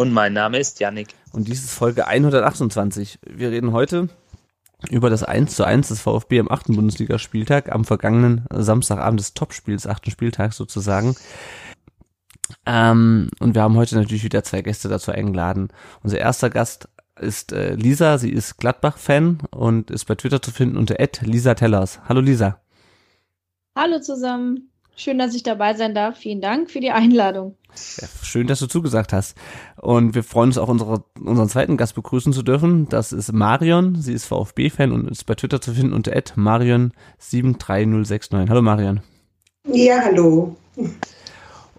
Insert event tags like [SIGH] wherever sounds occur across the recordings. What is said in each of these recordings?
Und mein Name ist Yannick. Und dies ist Folge 128. Wir reden heute über das 1 zu 1 des VfB am 8. Bundesligaspieltag, am vergangenen Samstagabend des Topspiels, 8. Spieltags sozusagen. Ähm, und wir haben heute natürlich wieder zwei Gäste dazu eingeladen. Unser erster Gast ist äh, Lisa, sie ist Gladbach-Fan und ist bei Twitter zu finden unter Lisa Tellers. Hallo Lisa. Hallo zusammen. Schön, dass ich dabei sein darf. Vielen Dank für die Einladung. Ja, schön, dass du zugesagt hast. Und wir freuen uns auch, unsere, unseren zweiten Gast begrüßen zu dürfen. Das ist Marion. Sie ist VfB-Fan und ist bei Twitter zu finden unter Marion73069. Hallo Marion. Ja, hallo.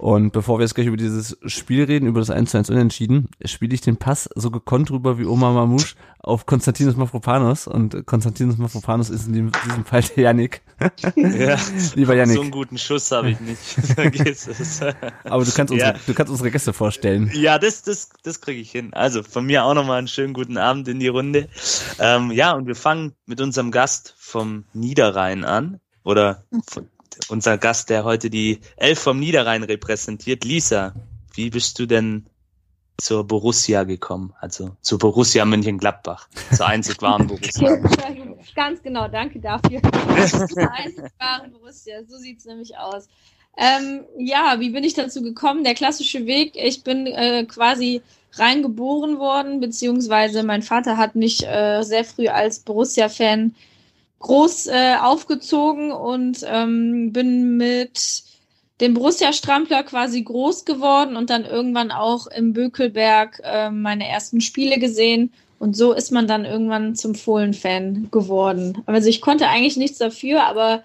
Und bevor wir jetzt gleich über dieses Spiel reden, über das 1 zu 1 Unentschieden, spiele ich den Pass so gekonnt rüber wie Oma Mamouche auf Konstantinos Mafropanos. Und Konstantinos Mafropanos ist in diesem Fall der Yannick. [LAUGHS] Ja, Lieber Yannick. So einen guten Schuss habe ich nicht. [LAUGHS] Vergiss es. Aber du kannst, unsere, ja. du kannst unsere Gäste vorstellen. Ja, das, das, das kriege ich hin. Also von mir auch nochmal einen schönen guten Abend in die Runde. Ähm, ja, und wir fangen mit unserem Gast vom Niederrhein an. Oder von, unser Gast, der heute die Elf vom Niederrhein repräsentiert. Lisa, wie bist du denn zur Borussia gekommen? Also zur Borussia Mönchengladbach, zur einzig wahren Borussia. [LAUGHS] Ganz genau, danke dafür. zur einzig wahren Borussia, so sieht's nämlich aus. Ähm, ja, wie bin ich dazu gekommen? Der klassische Weg, ich bin äh, quasi reingeboren worden, beziehungsweise mein Vater hat mich äh, sehr früh als Borussia-Fan groß äh, aufgezogen und ähm, bin mit dem Borussia-Strampler quasi groß geworden und dann irgendwann auch im Bökelberg äh, meine ersten Spiele gesehen. Und so ist man dann irgendwann zum Fohlen-Fan geworden. Also ich konnte eigentlich nichts dafür, aber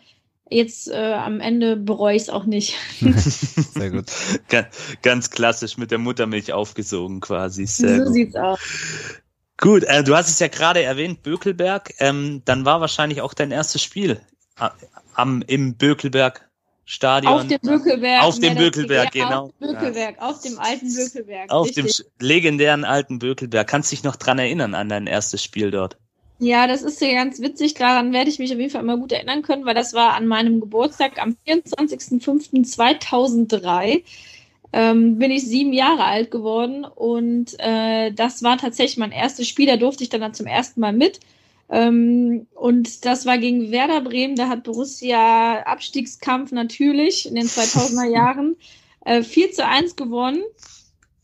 jetzt äh, am Ende bereue ich es auch nicht. [LAUGHS] Sehr gut. Ganz, ganz klassisch mit der Muttermilch aufgesogen quasi. Sehr so gut. sieht's aus. Gut, äh, du hast es ja gerade erwähnt, Bökelberg. Ähm, dann war wahrscheinlich auch dein erstes Spiel äh, am, im Bökelberg Stadion. Auf dem Bökelberg. Auf dem Bökelberg, genau. Auf dem Bökelberg, auf dem alten Bökelberg. Auf richtig. dem legendären alten Bökelberg. Kannst dich noch dran erinnern an dein erstes Spiel dort? Ja, das ist ja ganz witzig. Daran werde ich mich auf jeden Fall immer gut erinnern können, weil das war an meinem Geburtstag am 24.05.2003 ähm, bin ich sieben Jahre alt geworden und äh, das war tatsächlich mein erstes Spiel. Da durfte ich dann, dann zum ersten Mal mit. Ähm, und das war gegen Werder Bremen. Da hat Borussia Abstiegskampf natürlich in den 2000er [LAUGHS] Jahren äh, 4 zu 1 gewonnen.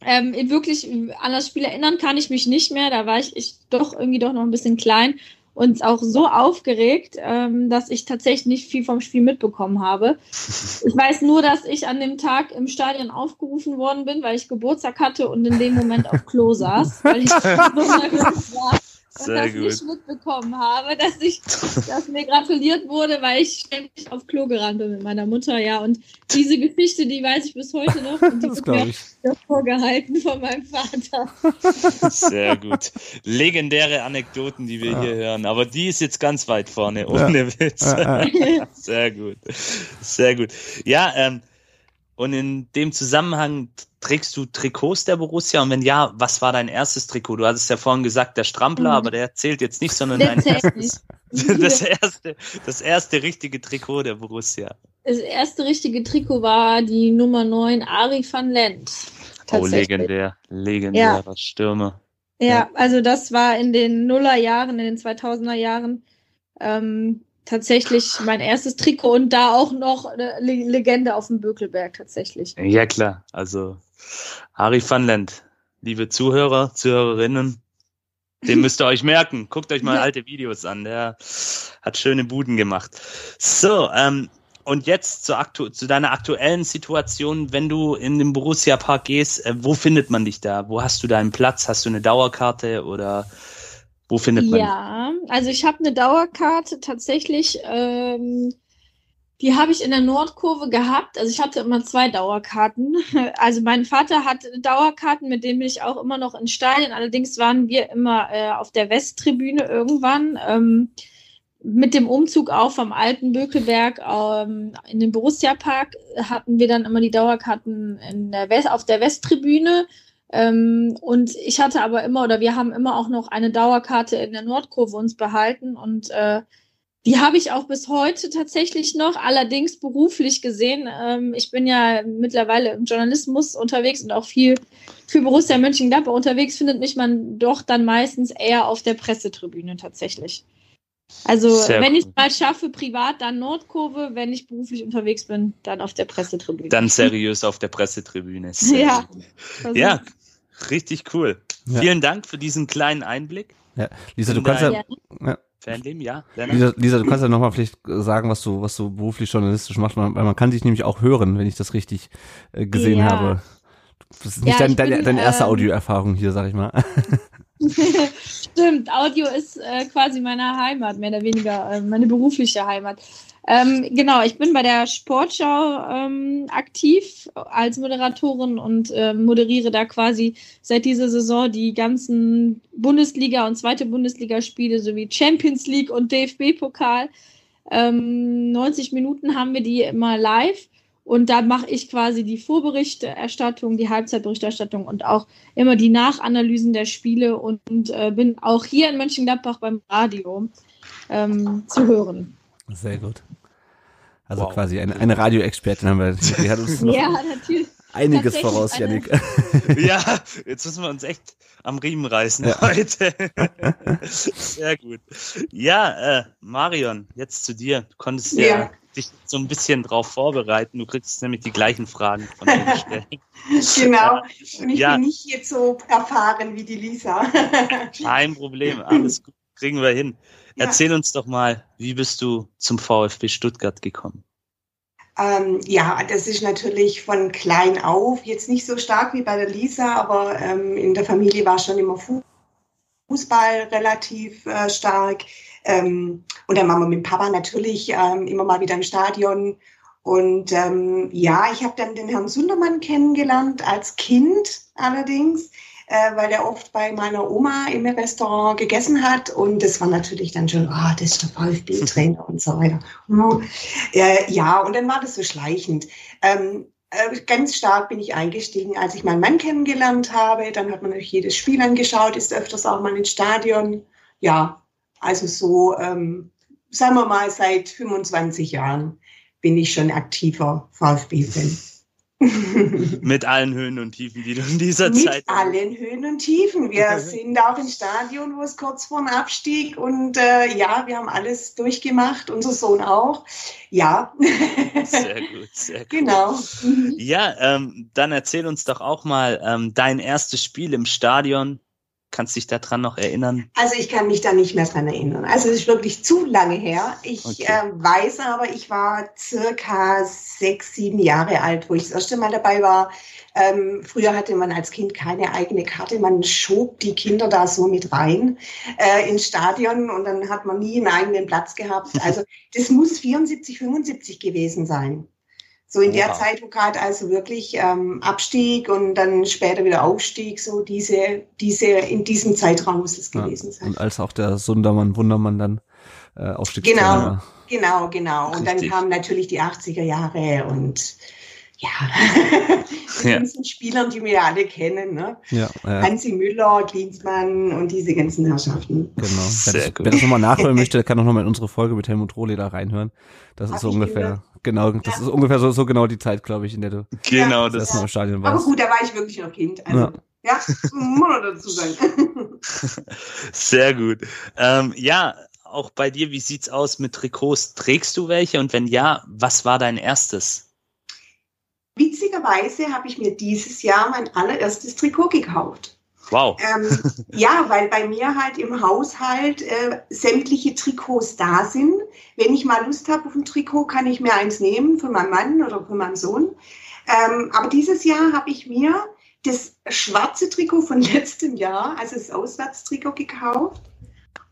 Ähm, wirklich an das Spiel erinnern kann ich mich nicht mehr. Da war ich, ich doch irgendwie doch noch ein bisschen klein und auch so aufgeregt, ähm, dass ich tatsächlich nicht viel vom Spiel mitbekommen habe. [LAUGHS] Ich weiß nur, dass ich an dem Tag im Stadion aufgerufen worden bin, weil ich Geburtstag hatte und in dem Moment auf Klo saß, weil ich [LAUGHS] so nervös war Sehr das gut. nicht mitbekommen habe, dass ich, dass mir gratuliert wurde, weil ich ständig auf Klo gerannt bin mit meiner Mutter, ja. Und diese Geschichte, die weiß ich bis heute noch und die das wird mir vorgehalten von meinem Vater. Sehr gut. Legendäre Anekdoten, die wir ja. hier hören. Aber die ist jetzt ganz weit vorne, ohne ja. Witz. Ja, [LAUGHS] Sehr gut. Sehr gut. Ja, ähm, und in dem Zusammenhang trägst du Trikots der Borussia? Und wenn ja, was war dein erstes Trikot? Du hattest ja vorhin gesagt, der Strampler, mhm. aber der zählt jetzt nicht, sondern dein erstes, [LAUGHS] das erste, das erste richtige Trikot der Borussia. Das erste richtige Trikot war die Nummer 9 Ari van Lent. Oh, legendär, legendärer ja. Stürmer. Ja, ja, also das war in den Nullerjahren, in den 2000er Jahren. Ähm, tatsächlich mein erstes Trikot und da auch noch eine Legende auf dem Bökelberg tatsächlich. Ja klar, also Harry van Lent, liebe Zuhörer, Zuhörerinnen, den müsst ihr euch merken. Guckt euch mal ja. alte Videos an, der hat schöne Buden gemacht. So, ähm, und jetzt zu, aktu zu deiner aktuellen Situation, wenn du in den Borussia Park gehst, äh, wo findet man dich da? Wo hast du deinen Platz? Hast du eine Dauerkarte oder wo findet man? Ja, also ich habe eine Dauerkarte tatsächlich. Ähm, Die habe ich in der Nordkurve gehabt. Also ich hatte immer zwei Dauerkarten. [LAUGHS] Also mein Vater hat Dauerkarten, mit denen bin ich auch immer noch in Stadien. Allerdings waren wir immer äh, auf der Westtribüne irgendwann. Ähm, mit dem Umzug auch vom alten Bökelberg ähm, in den Borussia-Park hatten wir dann immer die Dauerkarten der auf der Westtribüne. Ähm, und ich hatte aber immer, oder wir haben immer auch noch eine Dauerkarte in der Nordkurve uns behalten. Und äh, die habe ich auch bis heute tatsächlich noch, allerdings beruflich gesehen. Ähm, ich bin ja mittlerweile im Journalismus unterwegs und auch viel für Borussia Mönchengladbach unterwegs, findet mich man doch dann meistens eher auf der Pressetribüne tatsächlich. Also Sehr wenn ich cool. mal schaffe, privat, dann Nordkurve, wenn ich beruflich unterwegs bin, dann auf der Pressetribüne. Dann seriös auf der Pressetribüne. [LAUGHS] Sehr Ja. Also, Ja, richtig cool. Ja. Vielen Dank für diesen kleinen Einblick. Ja. Lisa, du kannst ja, Ja. ja. Fanleben, ja. Lisa, Lisa, du kannst ja nochmal vielleicht sagen, was du, was du beruflich journalistisch machst, weil man kann dich nämlich auch hören, wenn ich das richtig äh, gesehen Ja. habe. Das ist nicht Ja, dein, ich deine, bin, deine erste ähm, Audioerfahrung hier, sag ich mal. [LAUGHS] Stimmt, Audio ist äh, quasi meine Heimat, mehr oder weniger äh, meine berufliche Heimat. Ähm, genau, ich bin bei der Sportschau ähm, aktiv als Moderatorin und äh, moderiere da quasi seit dieser Saison die ganzen Bundesliga- und zweite Bundesligaspiele sowie Champions League und DFB-Pokal. Ähm, 90 Minuten haben wir die immer live und da mache ich quasi die Vorberichterstattung, die Halbzeitberichterstattung und auch immer die Nachanalysen der Spiele und, äh, bin auch hier in Mönchengladbach beim Radio ähm, zu hören. Sehr gut. Also Wow. quasi eine, eine Radioexpertin haben wir. Die hat uns noch Ja, natürlich. einiges voraus, Janik. [LAUGHS] Ja, jetzt müssen wir uns echt am Riemen reißen Ja. heute. [LAUGHS] Sehr gut. Ja, äh, Marion, jetzt zu dir. Du konntest ja. Ja. dich so ein bisschen drauf vorbereiten. Du kriegst nämlich die gleichen Fragen von mir gestellt. [LAUGHS] Genau. Und ich Ja. bin nicht jetzt so erfahren wie die Lisa. Kein Problem, alles gut, kriegen wir hin. Ja. Erzähl uns doch mal, wie bist du zum VfB Stuttgart gekommen? Ähm, ja, das ist natürlich von klein auf jetzt nicht so stark wie bei der Lisa, aber ähm, in der Familie war schon immer Fu- Fußball relativ äh, stark. Ähm, und dann waren wir mit Papa natürlich ähm, immer mal wieder im Stadion. Und ähm, ja, ich habe dann den Herrn Sundermann kennengelernt, als Kind allerdings, äh, weil er oft bei meiner Oma im Restaurant gegessen hat. Und das war natürlich dann schon, ah, das ist der VfB-Trainer [LAUGHS] und so weiter. Äh, ja, und dann war das so schleichend. Ähm, äh, ganz stark bin ich eingestiegen, als ich meinen Mann kennengelernt habe. Dann hat man natürlich jedes Spiel angeschaut, ist öfters auch mal ins Stadion. Ja, also so, ähm, sagen wir mal, seit 25 Jahren bin ich schon aktiver VfB-Fan. [LAUGHS] Mit allen Höhen und Tiefen, die du in dieser Mit Zeit. allen Höhen und Tiefen. Wir [LAUGHS] sind auch im Stadion, wo es kurz vor dem Abstieg und äh, ja, wir haben alles durchgemacht, unser Sohn auch. Ja, Sehr gut, sehr [LAUGHS] gut. genau. Ja, ähm, dann erzähl uns doch auch mal ähm, dein erstes Spiel im Stadion. Kannst dich daran noch erinnern? Also ich kann mich da nicht mehr dran erinnern. Also es ist wirklich zu lange her. Ich Okay. äh, weiß aber, ich war circa sechs, sieben Jahre alt, wo ich das erste Mal dabei war. Ähm, früher hatte man als Kind keine eigene Karte. Man schob die Kinder da so mit rein äh, ins Stadion und dann hat man nie einen eigenen Platz gehabt. [LAUGHS] Also das muss 74, 75 gewesen sein. So in der Wow. Zeit, wo gerade also wirklich ähm, Abstieg und dann später wieder Aufstieg, so diese, diese, in diesem Zeitraum muss es Ja. gewesen sein. Und als auch der Sundermann, Wundermann dann äh, Aufstiegstrainer Genau. Genau, genau. Und dann kamen natürlich die 80er Jahre und ja, [LAUGHS] die Ja. ganzen Spielern, die wir ja alle kennen, ne? Ja, äh, Hansi Müller, Klinsmann und diese ganzen Herrschaften. genau. Sehr Wer das, gut. wer das nochmal nachhören möchte, der kann auch nochmal in unsere Folge mit Helmut Rohle da reinhören. Das ist Hab so ich ungefähr, gehört. genau, das ist ungefähr so, so genau die Zeit, glaube ich, in der du Genau, das das. erste Mal im Stadion Aber warst. gut, da war ich wirklich noch Kind. Also, Ja. ja. muss man dazu sagen. [LAUGHS] Sehr gut. Ähm, ja, auch bei dir, wie sieht's aus mit Trikots? Trägst du welche? Und wenn ja, was war dein erstes? Witzigerweise habe ich mir dieses Jahr mein allererstes Trikot gekauft. Wow. Ähm, [LAUGHS] ja, weil bei mir halt im Haushalt äh, sämtliche Trikots da sind. Wenn ich mal Lust habe auf ein Trikot, kann ich mir eins nehmen für meinen Mann oder für meinen Sohn. Ähm, aber dieses Jahr habe ich mir das schwarze Trikot von [LAUGHS] letztem Jahr, also das Auswärtstrikot gekauft.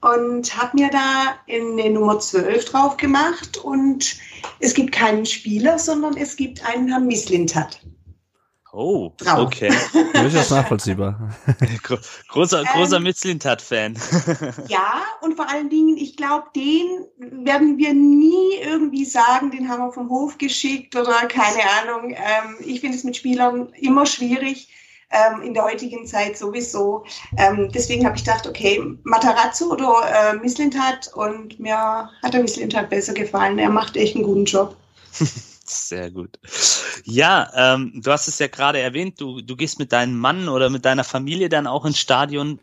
Und habe mir da eine Nummer 12 drauf gemacht und es gibt keinen Spieler, sondern es gibt einen Herrn Misslintat. Oh, Drauf. okay. [LAUGHS] Durchaus nachvollziehbar. [LAUGHS] Gro großer großer Ähm, Mitslintat-Fan. [LAUGHS] Ja, und vor allen Dingen, ich glaube, den werden wir nie irgendwie sagen, den haben wir vom Hof geschickt oder keine Ahnung. Ähm, ich finde es mit Spielern immer schwierig, ähm, in der heutigen Zeit sowieso. Ähm, deswegen habe ich gedacht, okay, Matarazzo oder äh, Misslintat und mir hat der Misslintat besser gefallen. Er macht echt einen guten Job. [LAUGHS] Sehr gut. Ja, ähm, du hast es ja gerade erwähnt, du, du gehst mit deinem Mann oder mit deiner Familie dann auch ins Stadion.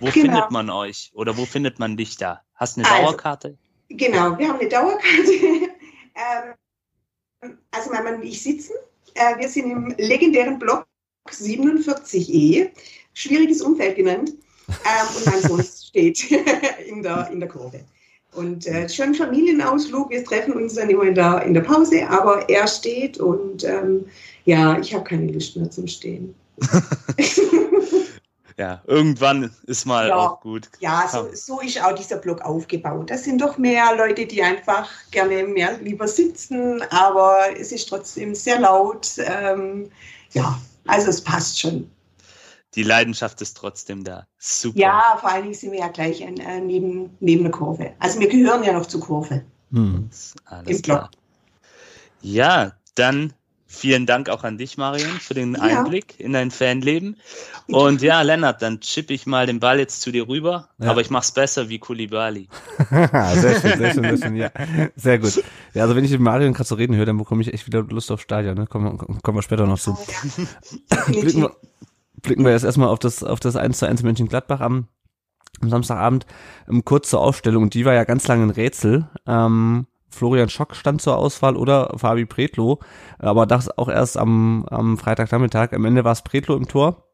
Wo Genau. findet man euch oder wo findet man dich da? Hast du eine Also, Dauerkarte? Genau, wir haben eine Dauerkarte. [LAUGHS] ähm, also mein Mann und ich sitzen. Äh, wir sind im legendären Block 47e. Schwieriges Umfeld genannt. Ähm, und mein Sohn [LAUGHS] steht [LAUGHS] in der, in der Kurve. Und äh, schon Familienausflug, wir treffen uns dann immer in der, in der Pause, aber er steht und ähm, ja, ich habe keine Lust mehr zum Stehen. [LAUGHS] Ja, irgendwann ist mal Ja. auch gut. Ja, so, so ist auch dieser Blog aufgebaut. Das sind doch mehr Leute, die einfach gerne mehr lieber sitzen, aber es ist trotzdem sehr laut. Ähm, ja, also es passt schon. Die Leidenschaft ist trotzdem da. Super. Ja, vor allen Dingen sind wir ja gleich ein, äh, neben, neben der Kurve. Also wir gehören ja noch zur Kurve. Hm. Alles im klar. Ja, dann vielen Dank auch an dich, Marion, für den Ja. Einblick in dein Fanleben. Und ja, Lennart, dann chippe ich mal den Ball jetzt zu dir rüber, Ja. aber ich mach's besser wie Kulibali. [LAUGHS] sehr schön, sehr schön, sehr schön, ja. [LAUGHS] Sehr gut. Ja, also wenn ich mit Marion gerade so reden höre, dann bekomme ich echt wieder Lust auf Stadion, ne? Kommen, wir- kommen wir später noch zu. [LAUGHS] Blicken wir, blicken wir jetzt erstmal auf das, auf das 1 zu 1 Mönchengladbach am, am Samstagabend. Ähm, kurz zur Aufstellung, die war ja ganz lange ein Rätsel. Ähm, Florian Schock stand zur Auswahl oder Fabi Pretlo, aber das auch erst am, am Freitagnachmittag. Am Ende war es Pretlo im Tor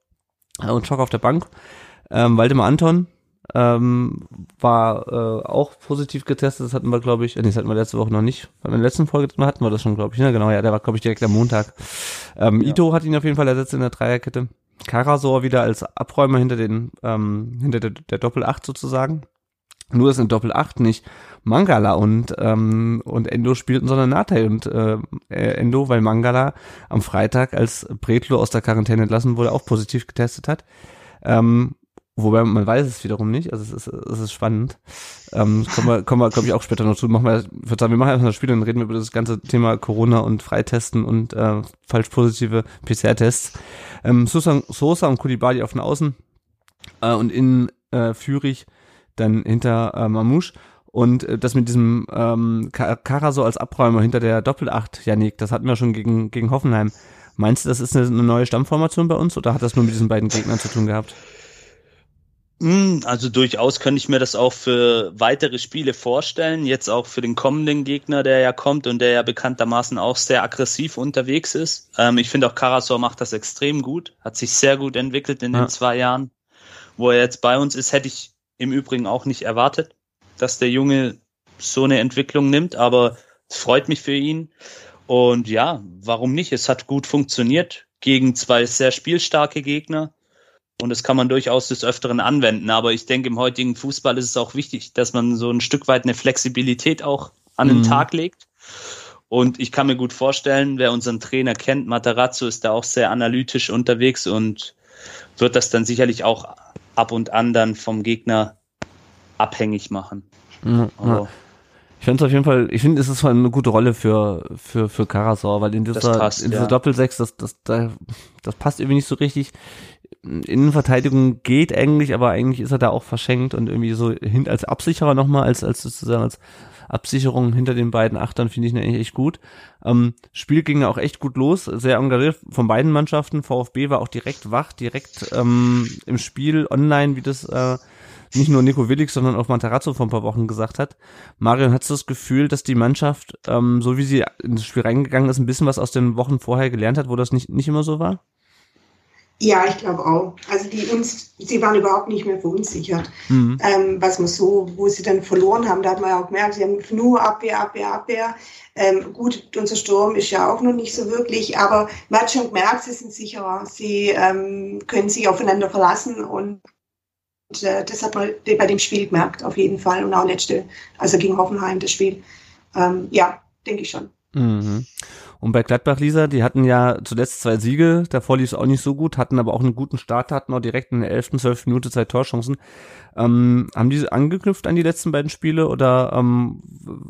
äh, und Schock auf der Bank. Ähm, Waldemar Anton ähm, war äh, auch positiv getestet. Das hatten wir, glaube ich, äh, nee, das hatten wir letzte Woche noch nicht. In der letzten Folge hatten wir das schon, glaube ich. Ne? Genau, ja, der war, glaube ich, direkt am Montag. Ähm, Ito hat ihn auf jeden Fall ersetzt in der Dreierkette. Karasor wieder als Abräumer hinter den ähm, hinter der, der Doppel 8 sozusagen. Nur ist in Doppel 8 nicht Mangala und ähm, und Endo spielten, sondern Natay und äh, äh, Endo, weil Mangala am Freitag als Bretlo aus der Quarantäne entlassen wurde, auch positiv getestet hat. Ähm, wobei man weiß es wiederum nicht, also es ist, es ist spannend. Ähm, kommen wir, kommen wir glaube ich, auch später noch zu. Machen wir, ich würde sagen, wir machen erstmal das Spiel, dann reden wir über das ganze Thema Corona und Freitesten und äh, falsch positive PCR-Tests. Ähm, Sosa, Sosa und Kulibali auf den Außen äh, und in äh, Fürich dann hinter äh, Mamouche. Und äh, das mit diesem ähm, Ka- Karaso als Abräumer hinter der Doppelacht, Janik, das hatten wir schon gegen, gegen Hoffenheim. Meinst du, das ist eine, neue Stammformation bei uns oder hat das nur mit diesen beiden Gegnern zu tun gehabt? Mm, Also durchaus könnte ich mir das auch für weitere Spiele vorstellen. Jetzt auch für den kommenden Gegner, der ja kommt und der ja bekanntermaßen auch sehr aggressiv unterwegs ist. Ähm, ich finde auch Karasor macht das extrem gut, hat sich sehr gut entwickelt in Ja. den zwei Jahren, wo er jetzt bei uns ist. Hätte ich im Übrigen auch nicht erwartet, dass der Junge so eine Entwicklung nimmt, aber es freut mich für ihn. Und ja, warum nicht? Es hat gut funktioniert gegen zwei sehr spielstarke Gegner. Und das kann man durchaus des Öfteren anwenden. Aber ich denke, im heutigen Fußball ist es auch wichtig, dass man so ein Stück weit eine Flexibilität auch an den Mhm. Tag legt. Und ich kann mir gut vorstellen, wer unseren Trainer kennt, Matarazzo ist da auch sehr analytisch unterwegs und wird das dann sicherlich auch ab und an dann vom Gegner abhängig machen. Ja, Aber Ich finde es auf jeden Fall, ich finde, es ist eine gute Rolle für, für, für Karasor, weil in dieser, passt, in dieser ja. Doppelsechs, das, das, da, das passt irgendwie nicht so richtig. Innenverteidigung geht eigentlich, aber eigentlich ist er da auch verschenkt und irgendwie so hin, als Absicherer nochmal, als, als sozusagen als Absicherung hinter den beiden Achtern finde ich eigentlich echt gut. Ähm, Spiel ging auch echt gut los, sehr engagiert von beiden Mannschaften. VfB war auch direkt wach, direkt ähm, im Spiel online, wie das äh, nicht nur Nico Willig, sondern auch Matarazzo vor ein paar Wochen gesagt hat. Marion, hast du das Gefühl, dass die Mannschaft, ähm, so wie sie ins Spiel reingegangen ist, ein bisschen was aus den Wochen vorher gelernt hat, wo das nicht, nicht immer so war? Ja, ich glaube auch. Also die uns, sie waren überhaupt nicht mehr verunsichert. Mhm. Ähm, was man so, wo sie dann verloren haben, da hat man ja auch gemerkt, sie haben nur Abwehr, Abwehr, Abwehr. Ähm, gut, unser Sturm ist ja auch noch nicht so wirklich, aber man hat schon gemerkt, sie sind sicherer, sie ähm, können sich aufeinander verlassen und äh, das hat man bei dem Spiel gemerkt, auf jeden Fall. Und auch letzte, also gegen Hoffenheim das Spiel. Ähm, ja, denke ich schon. Mhm. Und bei Gladbach, Lisa, die hatten ja zuletzt zwei Siege, davor lief es auch nicht so gut, hatten aber auch einen guten Start, hatten auch direkt in der 11., 12. Minute zwei Torchancen. Ähm, haben die angeknüpft an die letzten beiden Spiele oder ähm,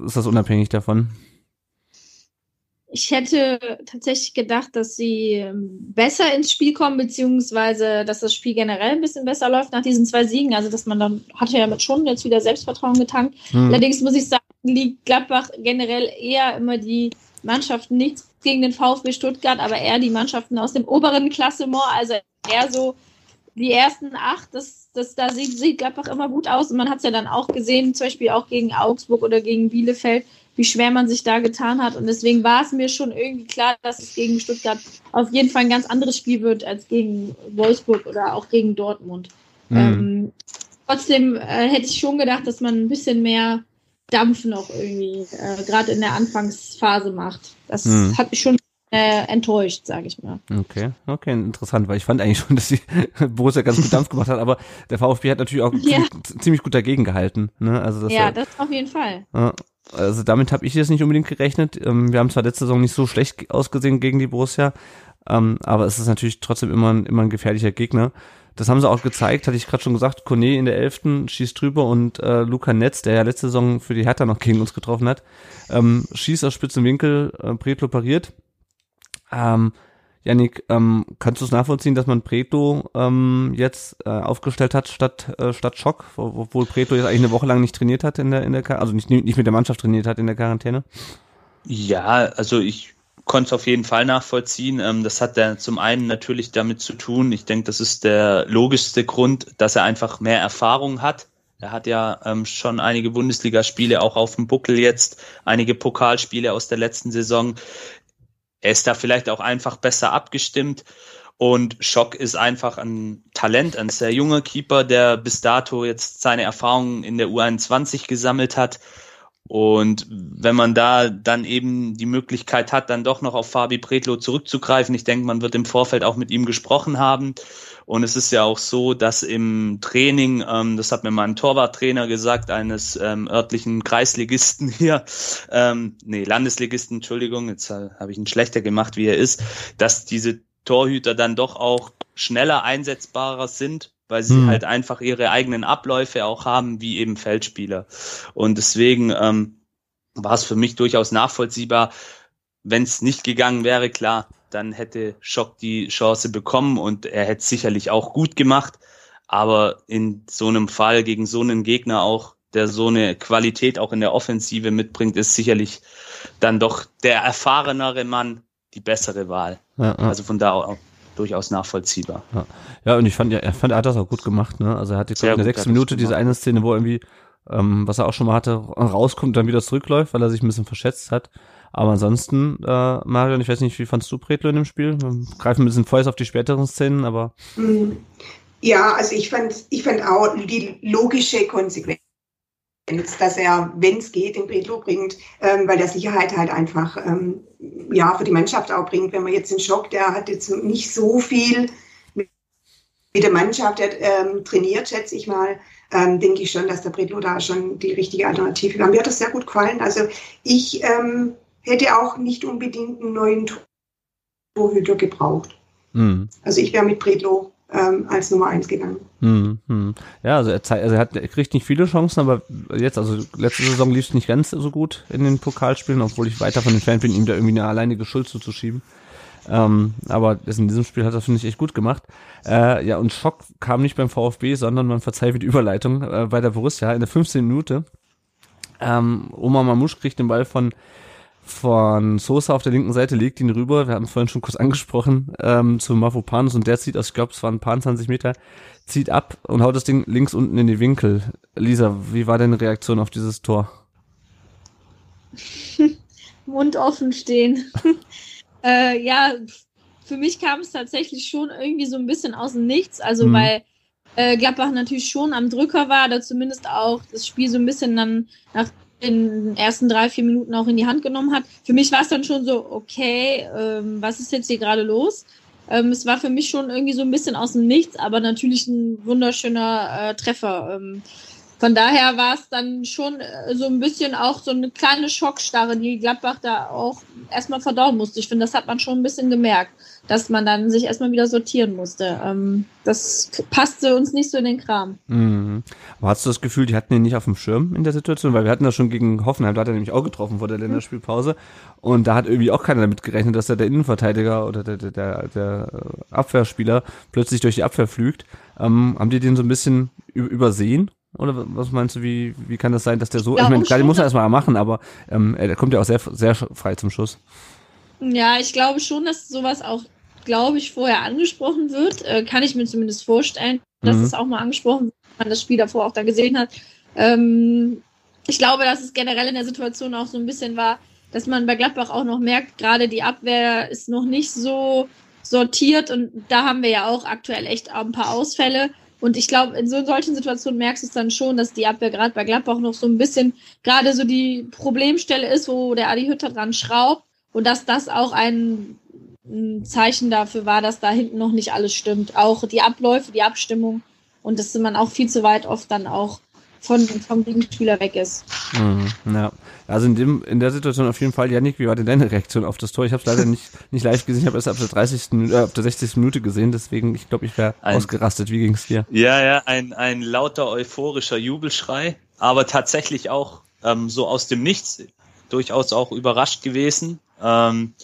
ist das unabhängig davon? Ich hätte tatsächlich gedacht, dass sie ähm, besser ins Spiel kommen, beziehungsweise dass das Spiel generell ein bisschen besser läuft nach diesen zwei Siegen. Also, dass man dann hatte ja mit schon jetzt wieder Selbstvertrauen getankt. Hm. Allerdings muss ich sagen, liegt Gladbach generell eher immer die Mannschaften nichts gegen den VfB Stuttgart, aber eher die Mannschaften aus dem oberen Klassement, also eher so die ersten acht, das, das, da sieht, sieht Gladbach immer gut aus. Und man hat es ja dann auch gesehen, zum Beispiel auch gegen Augsburg oder gegen Bielefeld, wie schwer man sich da getan hat. Und deswegen war es mir schon irgendwie klar, dass es gegen Stuttgart auf jeden Fall ein ganz anderes Spiel wird als gegen Wolfsburg oder auch gegen Dortmund. Mhm. Ähm, trotzdem äh, hätte ich schon gedacht, dass man ein bisschen mehr Dampf noch irgendwie äh, gerade in der Anfangsphase macht. Das mhm. hat mich schon äh, enttäuscht, sage ich mal. Okay, okay, interessant, weil ich fand eigentlich schon, [LAUGHS] dass die Borussia ganz gut Dampf gemacht hat, aber der VfB hat natürlich auch ja. ziemlich, gut dagegen gehalten. Ne? Also das, ja, das auf jeden Fall. Also damit habe ich jetzt nicht unbedingt gerechnet. Ähm, wir haben zwar letzte Saison nicht so schlecht ausgesehen gegen die Borussia, ähm, aber es ist natürlich trotzdem immer ein, immer ein gefährlicher Gegner. Das haben sie auch gezeigt, hatte ich gerade schon gesagt. Kone in der Elften schießt drüber und äh, Luca Netz, der ja letzte Saison für die Hertha noch gegen uns getroffen hat, ähm, schießt aus spitzen Winkel, äh, Pretlo pariert. Ähm, Janik, ähm, kannst du es nachvollziehen, dass man Preto ähm, jetzt äh, aufgestellt hat statt äh, statt Schock, obwohl Preto jetzt eigentlich eine Woche lang nicht trainiert hat in der in der also nicht nicht mit der Mannschaft trainiert hat in der Quarantäne? Ja, also ich konnte es auf jeden Fall nachvollziehen. Ähm, das hat ja zum einen natürlich damit zu tun. Ich denke, das ist der logischste Grund, dass er einfach mehr Erfahrung hat. Er hat ja ähm, schon einige Bundesligaspiele auch auf dem Buckel jetzt, einige Pokalspiele aus der letzten Saison er ist da vielleicht auch einfach besser abgestimmt. Und Schock ist einfach ein Talent, ein sehr junger Keeper, der bis dato jetzt seine Erfahrungen in der U21 gesammelt hat. Und wenn man da dann eben die Möglichkeit hat, dann doch noch auf Fabi Bredlo zurückzugreifen, ich denke, man wird im Vorfeld auch mit ihm gesprochen haben. Und es ist ja auch so, dass im Training, ähm, das hat mir mal ein Torwarttrainer gesagt, eines ähm, örtlichen Kreisligisten [LAUGHS] hier, ähm, nee, Landesligisten, Entschuldigung, jetzt habe ich ihn schlechter gemacht, wie er ist, dass diese Torhüter dann doch auch schneller einsetzbarer sind weil sie hm. halt einfach ihre eigenen Abläufe auch haben, wie eben Feldspieler. Und deswegen ähm, war es für mich durchaus nachvollziehbar, wenn es nicht gegangen wäre, klar, dann hätte Schock die Chance bekommen und er hätte sicherlich auch gut gemacht. Aber in so einem Fall gegen so einen Gegner auch, der so eine Qualität auch in der Offensive mitbringt, ist sicherlich dann doch der erfahrenere Mann die bessere Wahl. Ja, ja. Also von da durchaus nachvollziehbar. Ja. ja, und ich fand, ja, er fand, er hat das auch gut gemacht, ne? Also er hat jetzt in der sechsten Minute diese eine Szene, wo er irgendwie, ähm, was er auch schon mal hatte, rauskommt und dann wieder zurückläuft, weil er sich ein bisschen verschätzt hat. Aber ansonsten, äh, Marion, ich weiß nicht, wie fandst du Pretlo in dem Spiel? Wir greifen ein bisschen vorher auf die späteren Szenen, aber. Mhm. Ja, also ich fand, ich fand auch die logische Konsequenz dass er, wenn es geht, den Bredlo bringt, ähm, weil der Sicherheit halt einfach ähm, ja, für die Mannschaft auch bringt. Wenn man jetzt den Schock, der hat jetzt nicht so viel mit, der Mannschaft ähm, trainiert, schätze ich mal, ähm, denke ich schon, dass der Bredlo da schon die richtige Alternative war. Mir hat das sehr gut gefallen. Also ich ähm, hätte auch nicht unbedingt einen neuen Torhüter gebraucht. Mhm. Also ich wäre mit Bredlo ähm, als Nummer eins gegangen. Hm, hm. Ja, also er, also er, hat, er kriegt nicht viele Chancen, aber jetzt, also letzte Saison lief es nicht ganz so gut in den Pokalspielen, obwohl ich weiter von den Fan bin, ihm da irgendwie eine alleinige Schuld zuzuschieben. Ähm, aber in diesem Spiel hat er, finde ich, echt gut gemacht. Äh, ja, und Schock kam nicht beim VfB, sondern man verzeiht die Überleitung äh, bei der Borussia in der 15. Minute. Ähm, Oma Mamusch kriegt den Ball von von Sosa auf der linken Seite, legt ihn rüber, wir haben es vorhin schon kurz angesprochen, ähm, zu Mafropanus und der zieht aus, ich glaube, es waren ein paar 20 Meter, zieht ab und haut das Ding links unten in die Winkel. Lisa, wie war deine Reaktion auf dieses Tor? [LAUGHS] Mund offen stehen. [LAUGHS] äh, ja, für mich kam es tatsächlich schon irgendwie so ein bisschen aus dem Nichts, also mhm. weil äh, Gladbach natürlich schon am Drücker war, oder zumindest auch das Spiel so ein bisschen dann nach in den ersten drei, vier Minuten auch in die Hand genommen hat. Für mich war es dann schon so, okay, ähm, was ist jetzt hier gerade los? Ähm, es war für mich schon irgendwie so ein bisschen aus dem Nichts, aber natürlich ein wunderschöner äh, Treffer. Ähm, von daher war es dann schon äh, so ein bisschen auch so eine kleine Schockstarre, die Gladbach da auch erstmal verdauen musste. Ich finde, das hat man schon ein bisschen gemerkt, dass man dann sich erstmal wieder sortieren musste. Ähm, das passte uns nicht so in den Kram. Mhm. Aber hast du das Gefühl, die hatten ihn nicht auf dem Schirm in der Situation? Weil wir hatten das schon gegen Hoffenheim, da hat er nämlich auch getroffen vor der Länderspielpause. Und da hat irgendwie auch keiner damit gerechnet, dass da der Innenverteidiger oder der, der, der, der Abwehrspieler plötzlich durch die Abwehr flügt. Ähm, haben die den so ein bisschen übersehen? Oder was meinst du, wie, wie kann das sein, dass der so, ja, ich meine, klar, den muss er erstmal machen, aber ähm, er kommt ja auch sehr, sehr frei zum Schuss. Ja, ich glaube schon, dass sowas auch, glaube ich, vorher angesprochen wird. Äh, kann ich mir zumindest vorstellen, dass mhm. es auch mal angesprochen wird, wenn man das Spiel davor auch dann gesehen hat. Ähm, ich glaube, dass es generell in der Situation auch so ein bisschen war, dass man bei Gladbach auch noch merkt, gerade die Abwehr ist noch nicht so sortiert und da haben wir ja auch aktuell echt ein paar Ausfälle. Und ich glaube, in so solchen Situationen merkst du es dann schon, dass die Abwehr gerade bei Gladbach noch so ein bisschen gerade so die Problemstelle ist, wo der Adi Hütter dran schraubt und dass das auch ein, ein Zeichen dafür war, dass da hinten noch nicht alles stimmt. Auch die Abläufe, die Abstimmung und dass man auch viel zu weit oft dann auch von, vom Gegenspieler weg ist. Mhm, ja. Also in dem in der Situation auf jeden Fall, Janik, wie war denn deine Reaktion auf das Tor? Ich habe es leider nicht nicht live gesehen, ich habe es ab der 30. Äh, ab der 60. Minute gesehen, deswegen ich glaube, ich wäre ausgerastet. Wie ging's dir? Ja, ja, ein ein lauter euphorischer Jubelschrei, aber tatsächlich auch ähm, so aus dem Nichts durchaus auch überrascht gewesen, ähm,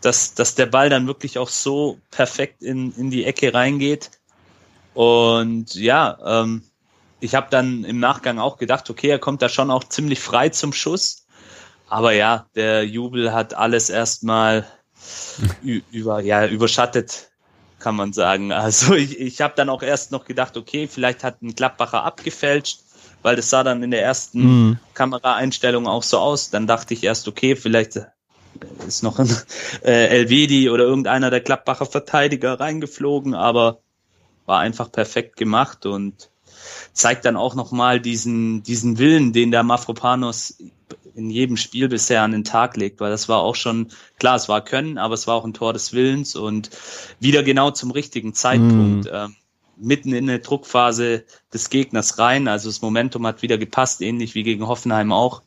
dass dass der Ball dann wirklich auch so perfekt in in die Ecke reingeht und ja, ähm, ich habe dann im Nachgang auch gedacht, okay, er kommt da schon auch ziemlich frei zum Schuss. Aber ja, der Jubel hat alles erstmal über, ja, überschattet, kann man sagen. [LAUGHS] Also ich, ich habe dann auch erst noch gedacht, okay, vielleicht hat ein Klappbacher abgefälscht, weil das sah dann in der ersten mhm. Kameraeinstellung auch so aus. Dann dachte ich erst, okay, vielleicht ist noch ein [LAUGHS] äh, Elvedi oder irgendeiner der Klappbacher Verteidiger reingeflogen, aber war einfach perfekt gemacht und zeigt dann auch nochmal diesen, diesen Willen, den der Mafropanos in jedem Spiel bisher an den Tag legt, weil das war auch schon, klar, es war Können, aber es war auch ein Tor des Willens und wieder genau zum richtigen Zeitpunkt. Mm. Ähm, mitten in der Druckphase des Gegners rein. Also das Momentum hat wieder gepasst, ähnlich wie gegen Hoffenheim auch,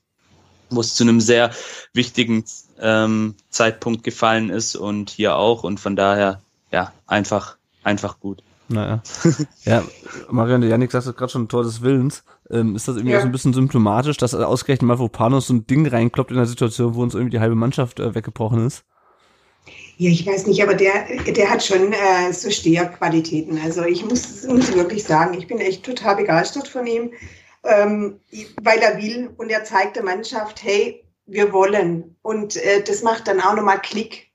wo es zu einem sehr wichtigen ähm, Zeitpunkt gefallen ist und hier auch. Und von daher, ja, einfach, einfach gut. Naja. [LAUGHS] ja, Marianne Janik sagt gerade schon Tor des Willens. Ähm, ist das irgendwie ja. so ein bisschen symptomatisch, dass ausgerechnet Mavropanos so ein Ding reinkloppt in einer Situation, wo uns irgendwie die halbe Mannschaft äh, weggebrochen ist? Ja, ich weiß nicht, aber der, der hat schon äh, so Steherqualitäten. Also ich muss, muss wirklich sagen, ich bin echt total begeistert von ihm, ähm, weil er will und er zeigt der Mannschaft, hey, wir wollen. Und äh, das macht dann auch nochmal Klick,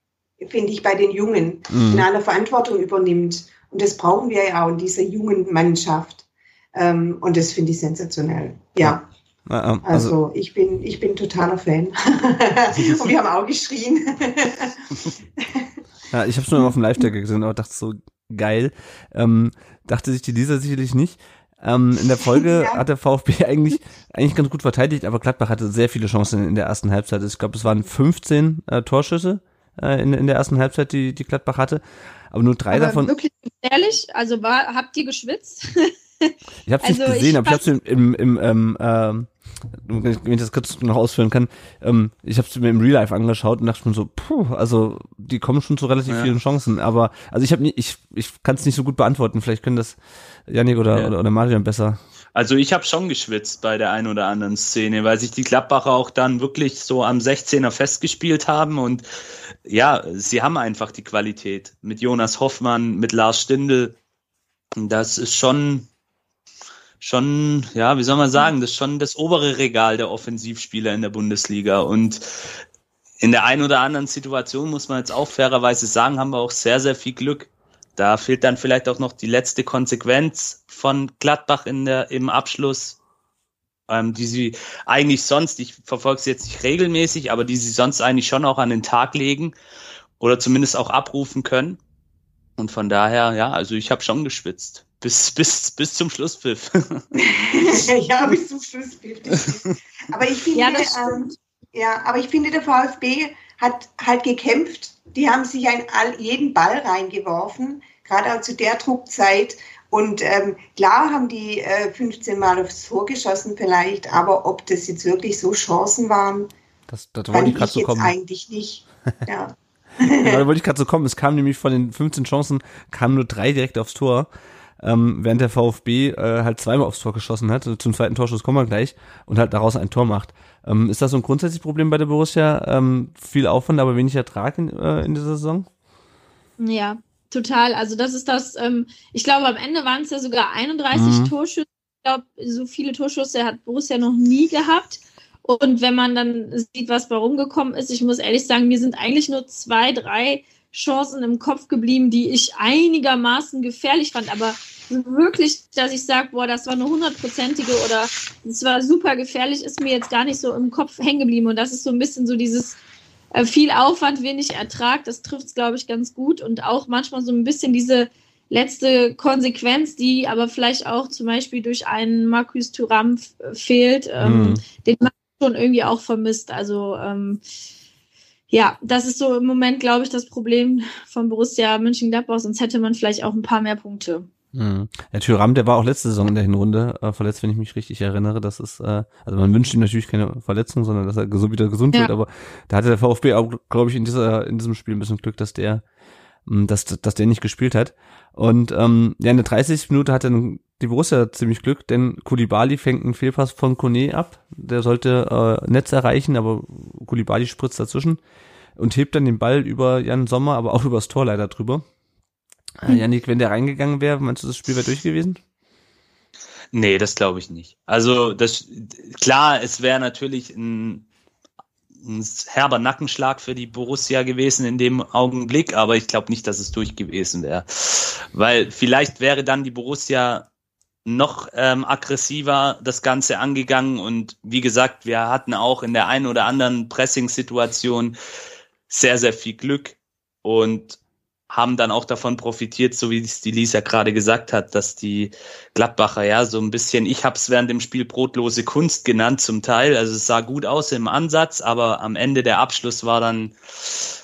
finde ich, bei den Jungen, mhm. wenn einer Verantwortung übernimmt. Und das brauchen wir ja auch in dieser jungen Mannschaft. Ähm, und das finde ich sensationell. Ja. Ähm, also, also, ich bin, ich bin totaler Fan. [LAUGHS] und wir haben auch geschrien. [LAUGHS] ja, ich habe schon auf dem Live-Tag gesehen, aber dachte so, geil. Ähm, dachte sich die Lisa sicherlich nicht. Ähm, in der Folge [LAUGHS] ja. hat der VfB eigentlich, eigentlich ganz gut verteidigt, aber Gladbach hatte sehr viele Chancen in der ersten Halbzeit. Ich glaube, es waren 15 äh, Torschüsse äh, in, in der ersten Halbzeit, die, die Gladbach hatte. Aber nur drei aber davon. Wirklich ehrlich, also war, habt ihr geschwitzt? [LAUGHS] ich habe es also nicht gesehen, ich aber ich habe es im, im, im ähm, ähm, wenn ich das kurz noch ausführen kann, ähm, ich habe es mir im Real Life angeschaut und dachte mir so, puh, also die kommen schon zu relativ ja. vielen Chancen, aber also ich habe ich ich kann es nicht so gut beantworten. Vielleicht können das Janik oder, ja. oder oder Marian besser. Also ich habe schon geschwitzt bei der einen oder anderen Szene, weil sich die Gladbacher auch dann wirklich so am 16er festgespielt haben und ja, sie haben einfach die Qualität mit Jonas Hoffmann, mit Lars Stindl. Das ist schon schon, ja, wie soll man sagen, das ist schon das obere Regal der Offensivspieler in der Bundesliga und in der einen oder anderen Situation muss man jetzt auch fairerweise sagen, haben wir auch sehr, sehr viel Glück. Da fehlt dann vielleicht auch noch die letzte Konsequenz von Gladbach in der, im Abschluss, ähm, die sie eigentlich sonst, ich verfolge sie jetzt nicht regelmäßig, aber die sie sonst eigentlich schon auch an den Tag legen oder zumindest auch abrufen können. Und von daher, ja, also ich habe schon geschwitzt. Bis, [LAUGHS] bis, bis zum Schlusspfiff. [LAUGHS] ja, bis zum Schlusspfiff. Aber ich finde, ja, ähm, ja, aber ich finde, der VfB hat halt gekämpft. Die haben sich ein, jeden Ball reingeworfen, gerade auch zu der Druckzeit. Und ähm, klar haben die äh, 15 Mal aufs Tor geschossen vielleicht, aber ob das jetzt wirklich so Chancen waren, das, das wollte ich gerade so kommen. eigentlich nicht. [LAUGHS] Ja. genau, da wollte ich gerade so kommen. Es kam nämlich von den 15 Chancen, kamen nur drei direkt aufs Tor. Ähm, während der VfB äh, halt zweimal aufs Tor geschossen hat. Zum zweiten Torschuss kommen wir gleich und halt daraus ein Tor macht. Ähm, ist das so ein grundsätzliches Problem bei der Borussia? Ähm, viel Aufwand, aber wenig Ertrag in, äh, in dieser Saison? Ja, total. Also das ist das, ähm, ich glaube, am Ende waren es ja sogar 31 mhm. Torschüsse. Ich glaube, so viele Torschüsse hat Borussia noch nie gehabt. Und wenn man dann sieht, was bei rumgekommen ist, ich muss ehrlich sagen, mir sind eigentlich nur zwei, drei Chancen im Kopf geblieben, die ich einigermaßen gefährlich fand. Aber wirklich, dass ich sage, boah, das war eine hundertprozentige oder es war super gefährlich, ist mir jetzt gar nicht so im Kopf hängen geblieben. Und das ist so ein bisschen so dieses äh, viel Aufwand, wenig Ertrag. Das trifft es, glaube ich, ganz gut. Und auch manchmal so ein bisschen diese letzte Konsequenz, die aber vielleicht auch zum Beispiel durch einen Marcus Thuram fehlt, ähm, mhm. den man schon irgendwie auch vermisst. Also ähm, ja, das ist so im Moment, glaube ich, das Problem von Borussia München-Gladbach, sonst hätte man vielleicht auch ein paar mehr Punkte. Mhm. Der Tyram, der war auch letzte Saison in der Hinrunde äh, verletzt, wenn ich mich richtig erinnere. Das ist, äh, also man wünscht ihm natürlich keine Verletzung, sondern dass er so wieder gesund ja. wird. Aber da hatte der VfB auch, glaube ich, in dieser in diesem Spiel ein bisschen Glück, dass der, hm, dass dass der nicht gespielt hat. Und ähm, ja, in der 30. Minute hat dann die Borussia ziemlich Glück, denn Kulibali fängt einen Fehlpass von Kone ab. Der sollte äh, Netz erreichen, aber Kulibali spritzt dazwischen und hebt dann den Ball über Jan Sommer, aber auch übers Tor leider drüber. Äh, hm. Janik, wenn der reingegangen wäre, meinst du, das Spiel wäre durch gewesen? Nee, das glaube ich nicht. Also das klar, es wäre natürlich ein, ein herber Nackenschlag für die Borussia gewesen in dem Augenblick, aber ich glaube nicht, dass es durch gewesen wäre. Weil vielleicht wäre dann die Borussia noch ähm, aggressiver das Ganze angegangen und wie gesagt, wir hatten auch in der einen oder anderen Pressing-Situation sehr, sehr viel Glück und haben dann auch davon profitiert, so wie es die Lisa gerade gesagt hat, dass die Gladbacher ja so ein bisschen, ich habe es während dem Spiel brotlose Kunst genannt zum Teil, also es sah gut aus im Ansatz, aber am Ende der Abschluss war dann